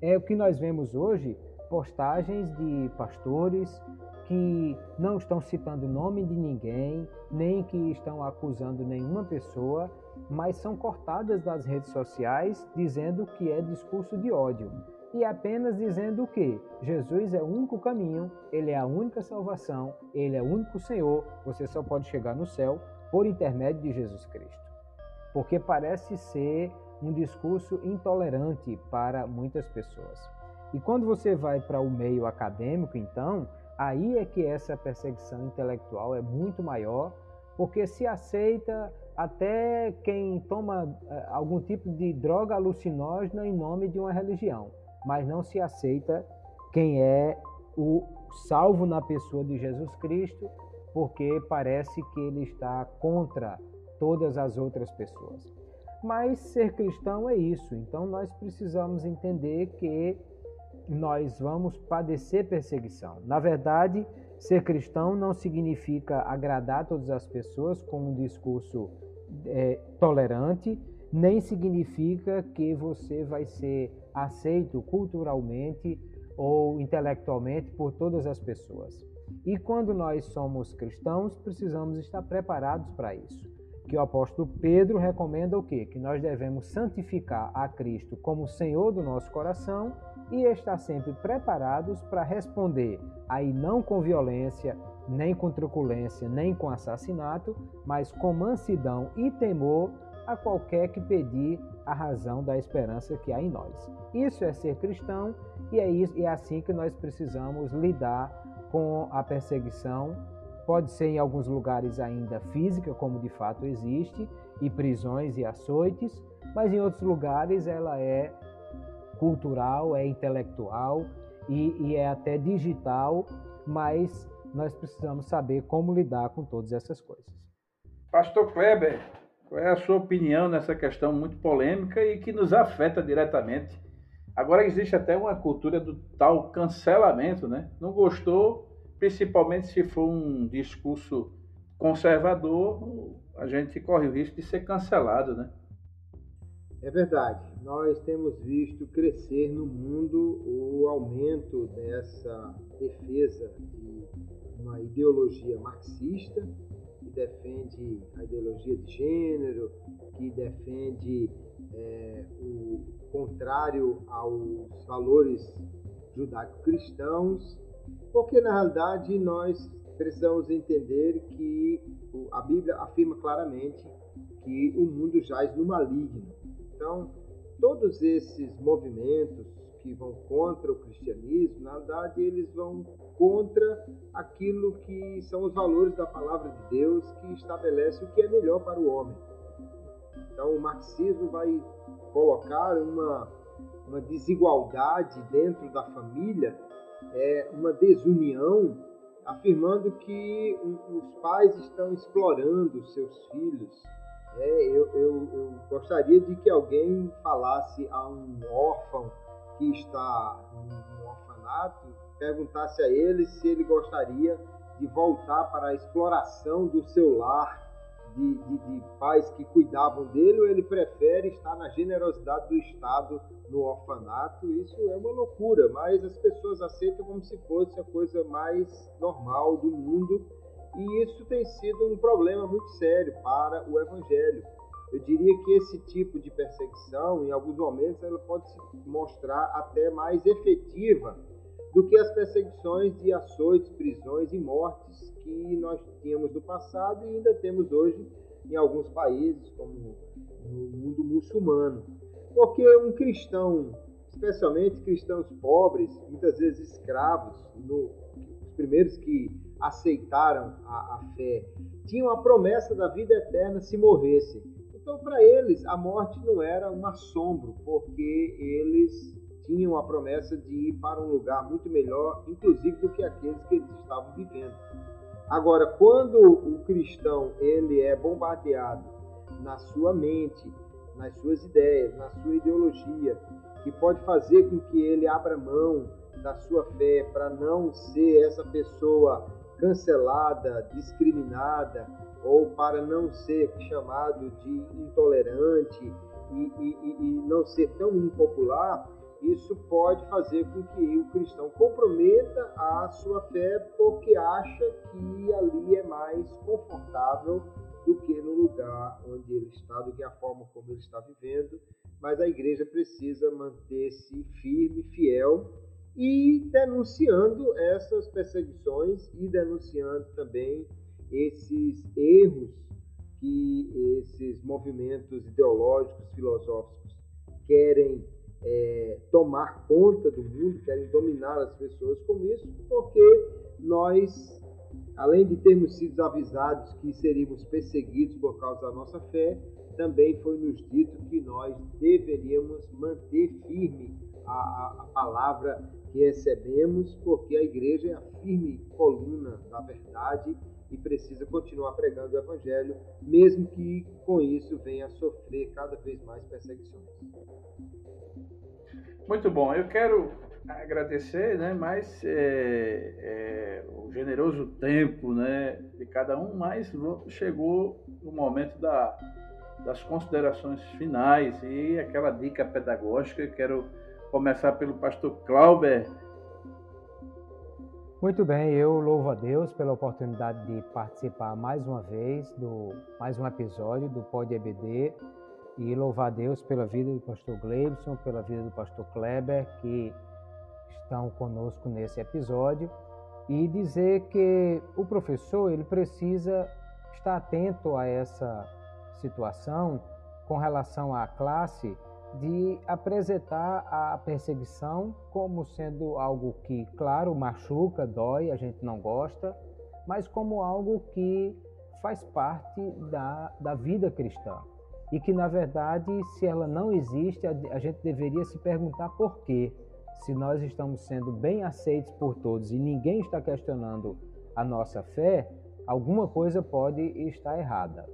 Speaker 3: É o que nós vemos hoje, postagens de pastores que não estão citando o nome de ninguém, nem que estão acusando nenhuma pessoa, mas são cortadas das redes sociais dizendo que é discurso de ódio e apenas dizendo que Jesus é o único caminho, ele é a única salvação, ele é o único Senhor, você só pode chegar no céu por intermédio de Jesus Cristo. Porque parece ser um discurso intolerante para muitas pessoas. E quando você vai para o meio acadêmico, então, aí é que essa perseguição intelectual é muito maior, porque se aceita até quem toma eh, algum tipo de droga alucinógena em nome de uma religião, mas não se aceita quem é o salvo na pessoa de Jesus Cristo, porque parece que ele está contra todas as outras pessoas. Mas ser cristão é isso, então nós precisamos entender que nós vamos padecer perseguição. Na verdade, ser cristão não significa agradar todas as pessoas com um discurso é, tolerante, nem significa que você vai ser aceito culturalmente ou intelectualmente por todas as pessoas. E quando nós somos cristãos, precisamos estar preparados para isso. Que o apóstolo Pedro recomenda o quê? Que nós devemos santificar a Cristo como Senhor do nosso coração e estar sempre preparados para responder aí não com violência, nem com truculência, nem com assassinato, mas com mansidão e temor a qualquer que pedir a razão da esperança que há em nós. Isso é ser cristão e é, isso, é assim que nós precisamos lidar com a perseguição. Pode ser em alguns lugares ainda física, como de fato existe, e prisões e açoites, mas em outros lugares ela é cultural, é intelectual e, e é até digital, mas nós precisamos saber como lidar com todas essas coisas.
Speaker 1: Pastor Kleber, qual é a sua opinião nessa questão muito polêmica e que nos afeta diretamente? Agora existe até uma cultura do tal cancelamento, né? Não gostou, principalmente se for um discurso conservador, a gente corre o risco de ser cancelado, né?
Speaker 2: É verdade. Nós temos visto crescer no mundo o aumento dessa defesa de uma ideologia marxista que defende a ideologia de gênero, que defende é, o contrário aos valores judaico-cristãos, porque na realidade nós precisamos entender que a Bíblia afirma claramente que o mundo jaz no maligno. Então, todos esses movimentos que vão contra o cristianismo, na verdade, eles vão contra aquilo que são os valores da palavra de Deus que estabelece o que é melhor para o homem. Então, o marxismo vai colocar uma, uma desigualdade dentro da família, é, uma desunião, afirmando que os pais estão explorando seus filhos. É, eu, eu, eu gostaria de que alguém falasse a um órfão que está no orfanato, perguntasse a ele se ele gostaria de voltar para a exploração do seu lar de, de, de, pais que cuidavam dele, ou ele prefere estar na generosidade do Estado no orfanato. Isso é uma loucura, mas as pessoas aceitam como se fosse a coisa mais normal do mundo, e isso tem sido um problema muito sério para o Evangelho. Eu diria que esse tipo de perseguição, em alguns momentos, ela pode se mostrar até mais efetiva do que as perseguições de açoites, prisões e mortes que nós tínhamos no passado e ainda temos hoje em alguns países, como no mundo muçulmano. Porque um cristão, especialmente cristãos pobres, muitas vezes escravos, no, os primeiros que aceitaram a, a fé, tinham a promessa da vida eterna se morressem. Então, para eles, a morte não era um assombro, porque eles tinham a promessa de ir para um lugar muito melhor, inclusive do que aqueles que eles estavam vivendo. Agora, quando o cristão ele é bombardeado na sua mente, nas suas ideias, na sua ideologia, que pode fazer com que ele abra mão da sua fé para não ser essa pessoa cancelada, discriminada, ou para não ser chamado de intolerante e, e, e não ser tão impopular, isso pode fazer com que o cristão comprometa a sua fé porque acha que ali é mais confortável do que no lugar onde ele está, do que a forma como ele está vivendo. Mas a igreja precisa manter-se firme, fiel e denunciando essas perseguições e denunciando também esses erros que esses movimentos ideológicos, filosóficos querem é, tomar conta do mundo, querem dominar as pessoas com isso, porque nós, além de termos sido avisados que seríamos perseguidos por causa da nossa fé, também foi nos dito que nós deveríamos manter firme a, a, palavra que recebemos, porque a igreja é a firme coluna da verdade e precisa continuar pregando o Evangelho, mesmo que com isso venha a sofrer cada vez mais perseguições.
Speaker 1: Muito bom. Eu quero agradecer, né, mais é, é, o generoso tempo, né, de cada um, mas chegou o momento da, das considerações finais e aquela dica pedagógica. Eu quero começar pelo pastor Clauber.
Speaker 3: Muito bem, eu louvo a Deus pela oportunidade de participar mais uma vez do mais um episódio do Pod EBD e louvar a Deus pela vida do pastor Gleibson, pela vida do pastor Kleber, que estão conosco nesse episódio, e dizer que o professor ele precisa estar atento a essa situação com relação à classe de apresentar a perseguição como sendo algo que, claro, machuca, dói, a gente não gosta, mas como algo que faz parte da, da vida cristã e que, na verdade, se ela não existe, a, gente deveria se perguntar por quê. Se nós estamos sendo bem aceitos por todos e ninguém está questionando a nossa fé, alguma coisa pode estar errada.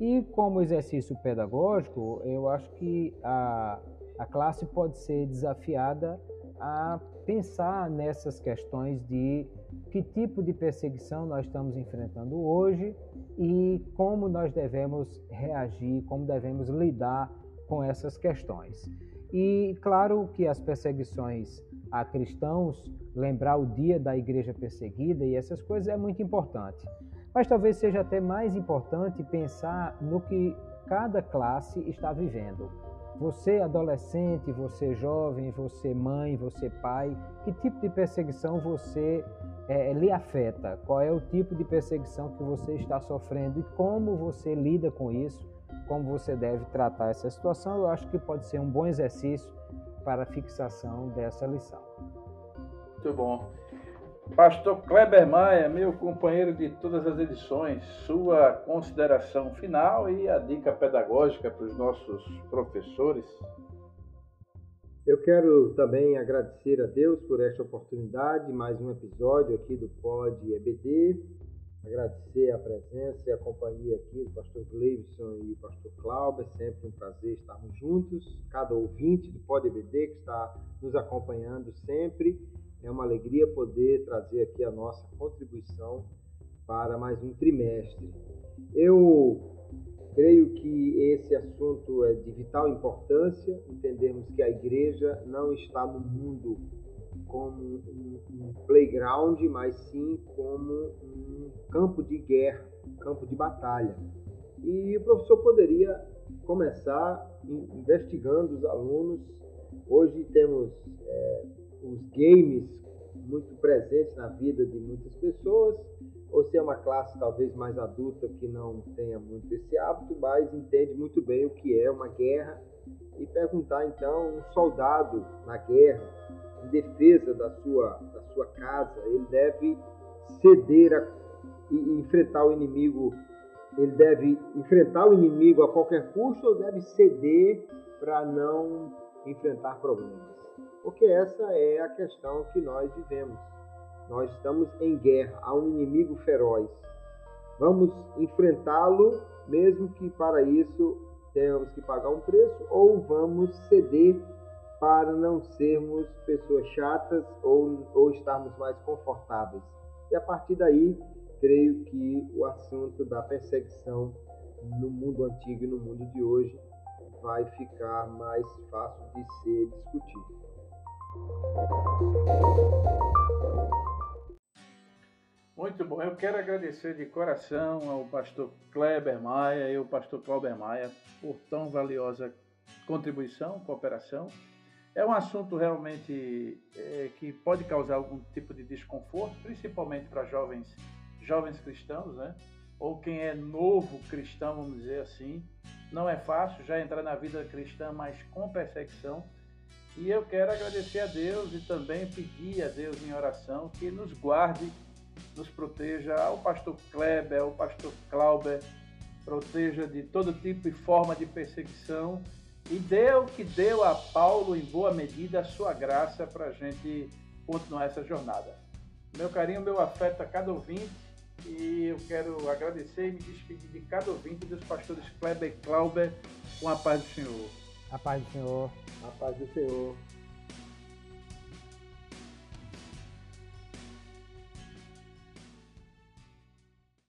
Speaker 3: E como exercício pedagógico, eu acho que a, a classe pode ser desafiada a pensar nessas questões de que tipo de perseguição nós estamos enfrentando hoje e como nós devemos reagir, como devemos lidar com essas questões. E claro que as perseguições a cristãos, lembrar o dia da igreja perseguida e essas coisas é muito importante. Mas talvez seja até mais importante pensar no que cada classe está vivendo. Você adolescente, você jovem, você mãe, você pai, que tipo de perseguição você é, lhe afeta? Qual é o tipo de perseguição que você está sofrendo e como você lida com isso? Como você deve tratar essa situação? Eu acho que pode ser um bom exercício para a fixação dessa lição.
Speaker 1: Muito bom. Pastor Kleber Maia, meu companheiro de todas as edições, sua consideração final e a dica pedagógica para os nossos professores.
Speaker 2: Eu quero também agradecer a Deus por esta oportunidade, mais um episódio aqui do Pod EBD. Agradecer a presença e a companhia aqui do pastor Gleibson e do pastor Cláudio. É sempre um prazer estarmos juntos. Cada ouvinte do Pod EBD que está nos acompanhando sempre. É uma alegria poder trazer aqui a nossa contribuição para mais um trimestre. Eu esse assunto é de vital importância, entendemos que a igreja não está no mundo como um, um playground, mas sim como um campo de guerra, um campo de batalha. E o professor poderia começar investigando os alunos. Hoje temos é, os games muito presentes na vida de muitas pessoas, ou se é uma classe talvez mais adulta que não tenha muito esse hábito, mas entende muito bem o que é uma guerra e perguntar então um soldado na guerra em defesa da sua da sua casa, ele deve ceder a, e, enfrentar o inimigo, ele deve enfrentar o inimigo a qualquer custo ou deve ceder para não enfrentar problemas? Porque essa é a questão que nós vivemos. Nós estamos em guerra, há um inimigo feroz. Vamos enfrentá-lo, mesmo que para isso tenhamos que pagar um preço, ou vamos ceder para não sermos pessoas chatas ou, ou estarmos mais confortáveis. E a partir daí, creio que o assunto da perseguição no mundo antigo e no mundo de hoje vai ficar mais fácil de ser discutido.
Speaker 1: Muito bom. Eu quero agradecer de coração ao pastor Kleber Maia e ao pastor Clauber Maia por tão valiosa contribuição, cooperação. É um assunto realmente é, que pode causar algum tipo de desconforto, principalmente para jovens, jovens cristãos, né? Ou quem é novo cristão, vamos dizer assim. Não é fácil já entrar na vida cristã, mas com perseguição. E eu quero agradecer a Deus e também pedir a Deus em oração que nos guarde nos proteja, ao pastor Kleber, ao pastor Clauber, proteja de todo tipo e forma de perseguição e deu que deu a Paulo, em boa medida, a sua graça para a gente continuar essa jornada. Meu carinho, meu afeto a cada ouvinte e eu quero agradecer e me despedir de cada ouvinte dos pastores Kleber e Clauber com a paz do Senhor.
Speaker 3: A paz do Senhor.
Speaker 2: A paz do Senhor.